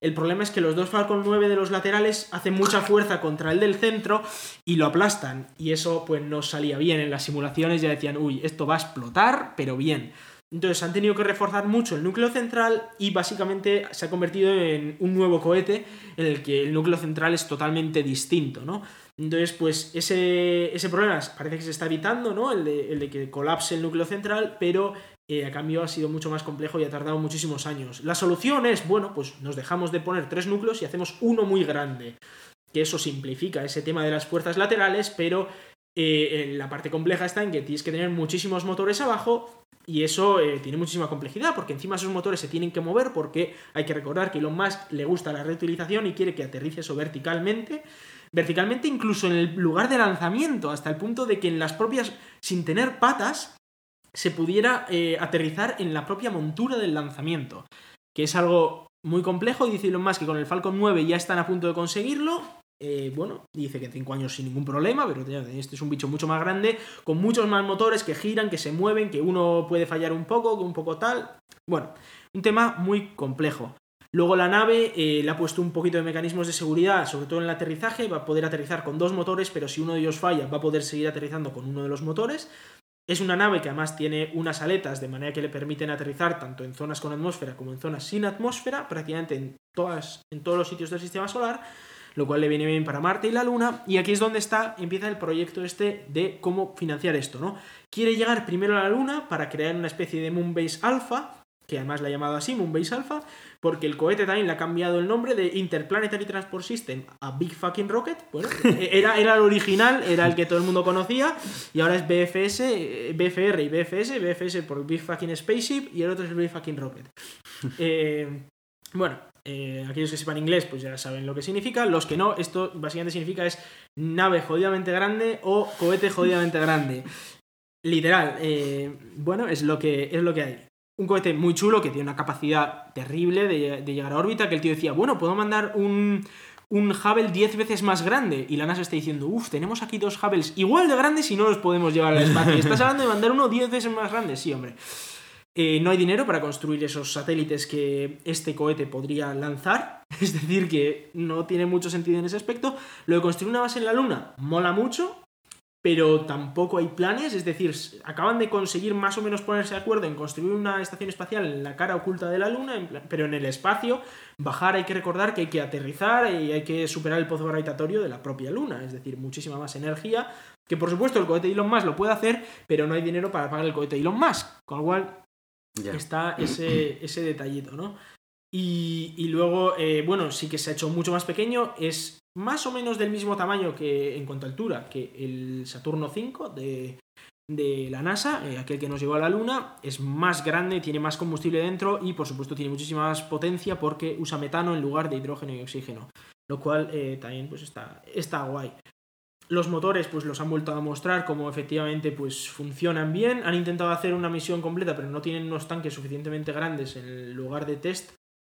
El problema es que los dos Falcon 9 de los laterales hacen mucha fuerza contra el del centro y lo aplastan. Y eso pues no salía bien en las simulaciones, ya decían, uy, esto va a explotar, pero bien. Entonces han tenido que reforzar mucho el núcleo central y básicamente se ha convertido en un nuevo cohete en el que el núcleo central es totalmente distinto, ¿no? Entonces, pues ese, ese problema parece que se está evitando, ¿no? El de, que colapse el núcleo central, pero eh, a cambio ha sido mucho más complejo y ha tardado muchísimos años. La solución es, bueno, pues nos dejamos de poner tres núcleos y hacemos uno muy grande. Que eso simplifica ese tema de las fuerzas laterales, pero eh, la parte compleja está en que tienes que tener muchísimos motores abajo y eso eh, tiene muchísima complejidad porque encima esos motores se tienen que mover porque hay que recordar que Elon Musk le gusta la reutilización y quiere que aterrice eso verticalmente. Verticalmente incluso en el lugar de lanzamiento, hasta el punto de que en las propias, sin tener patas, se pudiera eh, aterrizar en la propia montura del lanzamiento. Que es algo muy complejo, dice Elon Musk que con el Falcon 9 ya están a punto de conseguirlo, eh, bueno, dice que 5 años sin ningún problema, pero este es un bicho mucho más grande, con muchos más motores que giran, que se mueven, que uno puede fallar un poco, que un poco tal. Bueno, un tema muy complejo. Luego la nave eh, le ha puesto un poquito de mecanismos de seguridad, sobre todo en el aterrizaje, va a poder aterrizar con dos motores, pero si uno de ellos falla va a poder seguir aterrizando con uno de los motores. Es una nave que además tiene unas aletas de manera que le permiten aterrizar tanto en zonas con atmósfera como en zonas sin atmósfera, prácticamente en, todas, en todos los sitios del sistema solar lo cual le viene bien para Marte y la Luna, y aquí es donde está, empieza el proyecto este de cómo financiar esto, ¿no? Quiere llegar primero a la Luna para crear una especie de Moonbase Alpha, que además la ha llamado así, Moonbase Alpha, porque el cohete también le ha cambiado el nombre de Interplanetary Transport System a Big Fucking Rocket. Bueno, [LAUGHS] era, era el original, era el que todo el mundo conocía, y ahora es BFS, BFR y BFS, BFS por Big Fucking Spaceship, y el otro es el Big Fucking Rocket. [LAUGHS] Eh, bueno, eh, aquellos que sepan inglés, pues ya saben lo que significa. Los que no, esto básicamente significa es nave jodidamente grande o cohete jodidamente grande. Literal, eh, bueno, es lo, que, es lo que hay. Un cohete muy chulo que tiene una capacidad terrible de, llegar a órbita, que el tío decía, bueno, puedo mandar un, un Hubble 10 veces más grande. Y la NASA está diciendo, uff, tenemos aquí dos Hubbles igual de grandes y no los podemos llevar al espacio. ¿Estás hablando de mandar uno 10 veces más grande? Sí, hombre. Eh, no hay dinero para construir esos satélites que este cohete podría lanzar, [LAUGHS] es decir, que no tiene mucho sentido en ese aspecto. Lo de construir una base en la Luna mola mucho, pero tampoco hay planes, es decir, acaban de conseguir más o menos ponerse de acuerdo en construir una estación espacial en la cara oculta de la Luna, pero en el espacio, bajar hay que recordar que hay que aterrizar y hay que superar el pozo gravitatorio de la propia Luna, es decir, muchísima más energía, que por supuesto el cohete Elon Musk lo puede hacer, pero no hay dinero para pagar el cohete Elon Musk, con lo cual está ese, ese detallito, ¿no? Y, luego, eh, bueno, sí que se ha hecho mucho más pequeño, es más o menos del mismo tamaño que en cuanto a altura que el Saturno 5 de, la NASA, eh, aquel que nos llevó a la Luna, es más grande, tiene más combustible dentro y por supuesto tiene muchísima más potencia porque usa metano en lugar de hidrógeno y oxígeno, lo cual eh, también pues está, está guay. Los motores pues los han vuelto a mostrar como efectivamente pues funcionan bien. Han intentado hacer una misión completa pero no tienen unos tanques suficientemente grandes en el lugar de test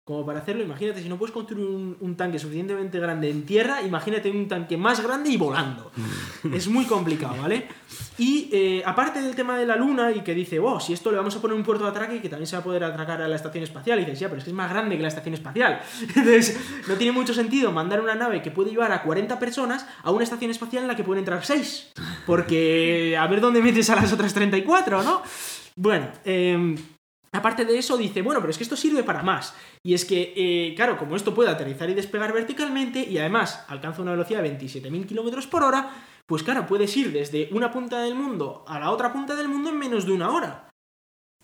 como para hacerlo. Imagínate, si no puedes construir un, tanque suficientemente grande en tierra, imagínate un tanque más grande y volando. es muy complicado, ¿vale? Y eh, aparte del tema de la luna y que dice, oh, si esto le vamos a poner un puerto de atraque que también se va a poder atracar a la estación espacial, y dices, ya, pero es que es más grande que la estación espacial. [LAUGHS] Entonces, no tiene mucho sentido mandar una nave que puede llevar a 40 personas a una estación espacial en la que pueden entrar 6. Porque a ver dónde metes a las otras 34, ¿no? Bueno, eh, Aparte de eso, dice, bueno, pero es que esto sirve para más. Y es que, eh, claro, como esto puede aterrizar y despegar verticalmente y además alcanza una velocidad de 27.000 km por hora, pues claro, puedes ir desde una punta del mundo a la otra punta del mundo en menos de una hora.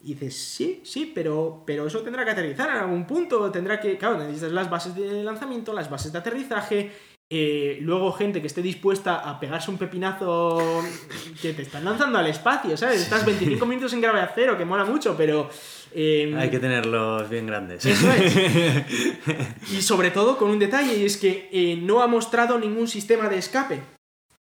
Y dices, sí, sí, pero, pero eso tendrá que aterrizar en algún punto, tendrá que, claro, necesitas las bases de lanzamiento, las bases de aterrizaje, eh, luego gente que esté dispuesta a pegarse un pepinazo que te están lanzando al espacio, ¿sabes? Estás 25 minutos en gravedad cero, que mola mucho, pero... Em, Hay que tenerlos bien grandes. Eso es. [LAUGHS] y sobre todo con un detalle, y es que eh, no ha mostrado ningún sistema de escape.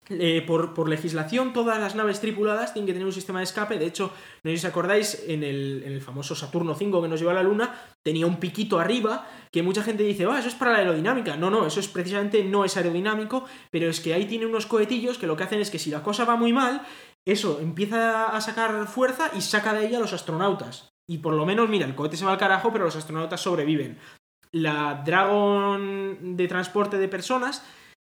Eh, por, legislación, todas las naves tripuladas tienen que tener un sistema de escape. De hecho, no sé si acordáis, en el, famoso Saturno 5 que nos llevó a la Luna, tenía un piquito arriba que mucha gente dice, va, eso es para la aerodinámica. No, no, eso es precisamente no es aerodinámico, pero es que ahí tiene unos cohetillos que lo que hacen es que si la cosa va muy mal, eso empieza a sacar fuerza y saca de ahí a los astronautas. Y por lo menos, mira, el cohete se va al carajo, pero los astronautas sobreviven. La Dragon de transporte de personas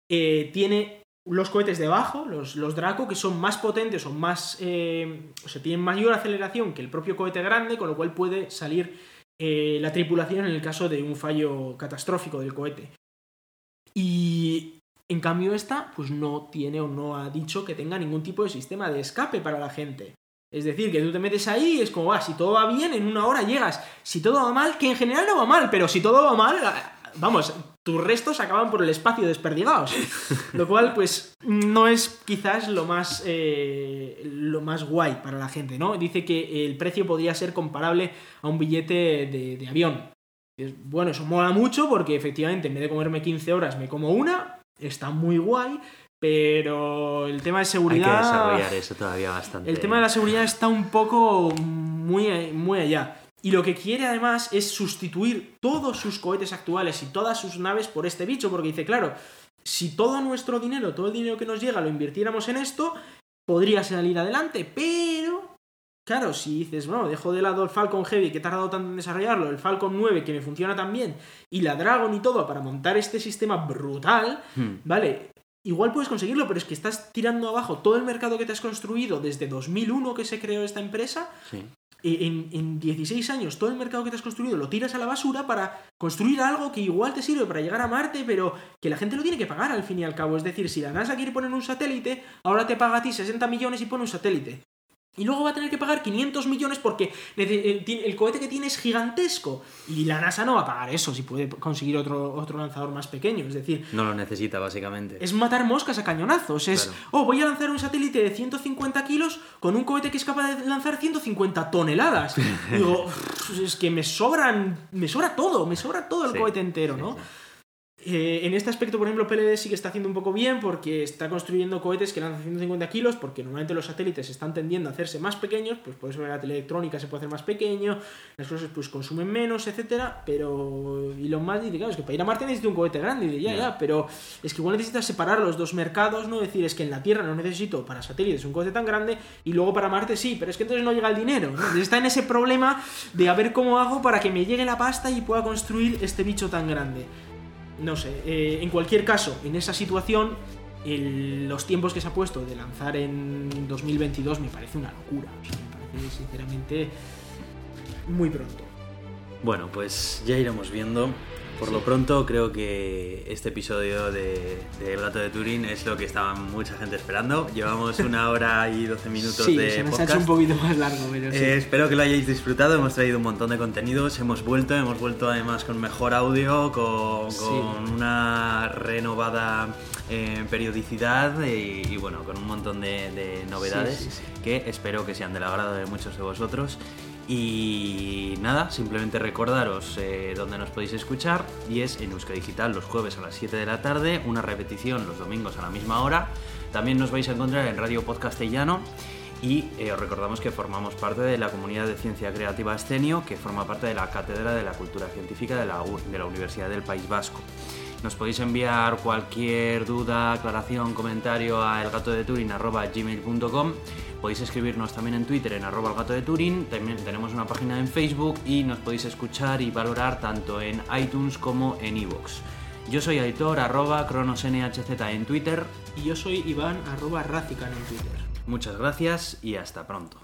eh, tiene los cohetes debajo, los, los Draco, que son más potentes o más. Eh, o sea, tienen mayor aceleración que el propio cohete grande, con lo cual puede salir eh, la tripulación en el caso de un fallo catastrófico del cohete. Y en cambio, esta, pues no tiene o no ha dicho que tenga ningún tipo de sistema de escape para la gente. Es decir, que tú te metes ahí y es como, va, si todo va bien, en una hora llegas. Si todo va mal, que en general no va mal, pero si todo va mal, vamos, tus restos acaban por el espacio desperdigados. Lo cual, pues, no es quizás lo más, eh, lo más guay para la gente, ¿no? Dice que el precio podría ser comparable a un billete de, avión. Bueno, eso mola mucho porque efectivamente en vez de comerme 15 horas me como una, está muy guay, pero el tema de seguridad... Hay que desarrollar eso todavía bastante. El tema de la seguridad está un poco muy, muy allá. Y lo que quiere además es sustituir todos sus cohetes actuales y todas sus naves por este bicho, porque dice, claro, si todo nuestro dinero, todo el dinero que nos llega lo invirtiéramos en esto, podría salir adelante, pero... Claro, si dices, bueno, dejo de lado el Falcon Heavy que he tardado tanto en desarrollarlo, el Falcon 9 que me funciona tan bien, y la Dragon y todo para montar este sistema brutal, hmm. ¿vale? Igual puedes conseguirlo, pero es que estás tirando abajo todo el mercado que te has construido desde 2001 que se creó esta empresa sí en, en, 16 años todo el mercado que te has construido lo tiras a la basura para construir algo que igual te sirve para llegar a Marte, pero que la gente lo tiene que pagar al fin y al cabo. Es decir, si la NASA quiere poner un satélite, ahora te paga a ti 60 millones y pone un satélite. Y luego va a tener que pagar 500 millones porque eh, el cohete que tiene es gigantesco. Y la NASA no va a pagar eso si puede conseguir otro, otro lanzador más pequeño. Es decir... No lo necesita, básicamente. Es matar moscas a cañonazos. Es, oh, voy a lanzar un satélite de 150 kilos con un cohete que es capaz de lanzar 150 toneladas. [LAUGHS] Digo, es que me sobran... Me sobra todo, me sobra todo el cohete entero, ¿no? Eh, en este aspecto, por ejemplo, PLD sí que está haciendo un poco bien porque está construyendo cohetes que lanzan 150 kilos, porque normalmente los satélites están tendiendo a hacerse más pequeños, pues por eso la teleelectrónica se puede hacer más pequeño, las cosas pues consumen menos, etcétera, pero y lo más dice, claro, es que para ir a Marte necesito un cohete grande, y ya, ya, pero es que igual necesitas separar los dos mercados, ¿no? decir, es que en la Tierra no necesito para satélites un cohete tan grande y luego para Marte sí, pero es que entonces no llega el dinero, ¿no? está en ese problema de a ver cómo hago para que me llegue la pasta y pueda construir este bicho tan grande no sé, eh, en cualquier caso, en esa situación, los tiempos que se ha puesto de lanzar en 2022 me parece una locura. me parece sinceramente muy pronto. Bueno, pues ya iremos viendo. Por lo pronto creo que este episodio de, El gato de Turín es lo que estaba mucha gente esperando. Llevamos una [LAUGHS] hora y doce minutos sí, de se nos ha hecho un poquito más largo, pero sí. Eh, espero que lo hayáis disfrutado. Hemos traído un montón de contenidos. Hemos vuelto, hemos vuelto además con mejor audio, con, una renovada eh, periodicidad y, bueno, con un montón de, de novedades que espero que sean del agrado de muchos de vosotros. Y nada, simplemente recordaros eh, dónde nos podéis escuchar y es en Euska Digital los jueves a las 7 de la tarde, una repetición los domingos a la misma hora. También nos vais a encontrar en Radio Podcastellano y eh, os recordamos que formamos parte de la comunidad de ciencia creativa Escenio, que forma parte de la Cátedra de la Cultura Científica de la, de la Universidad del País Vasco. Nos podéis enviar cualquier duda, aclaración, comentario a elgatodeturin.gmail.com Podéis escribirnos también en Twitter en arroba el gato de Turín, también tenemos una página en Facebook y nos podéis escuchar y valorar tanto en iTunes como en iVoox. Yo soy Aitor, arroba cronosnhz en Twitter. Y yo soy Iván, arroba en Twitter. Muchas gracias y hasta pronto.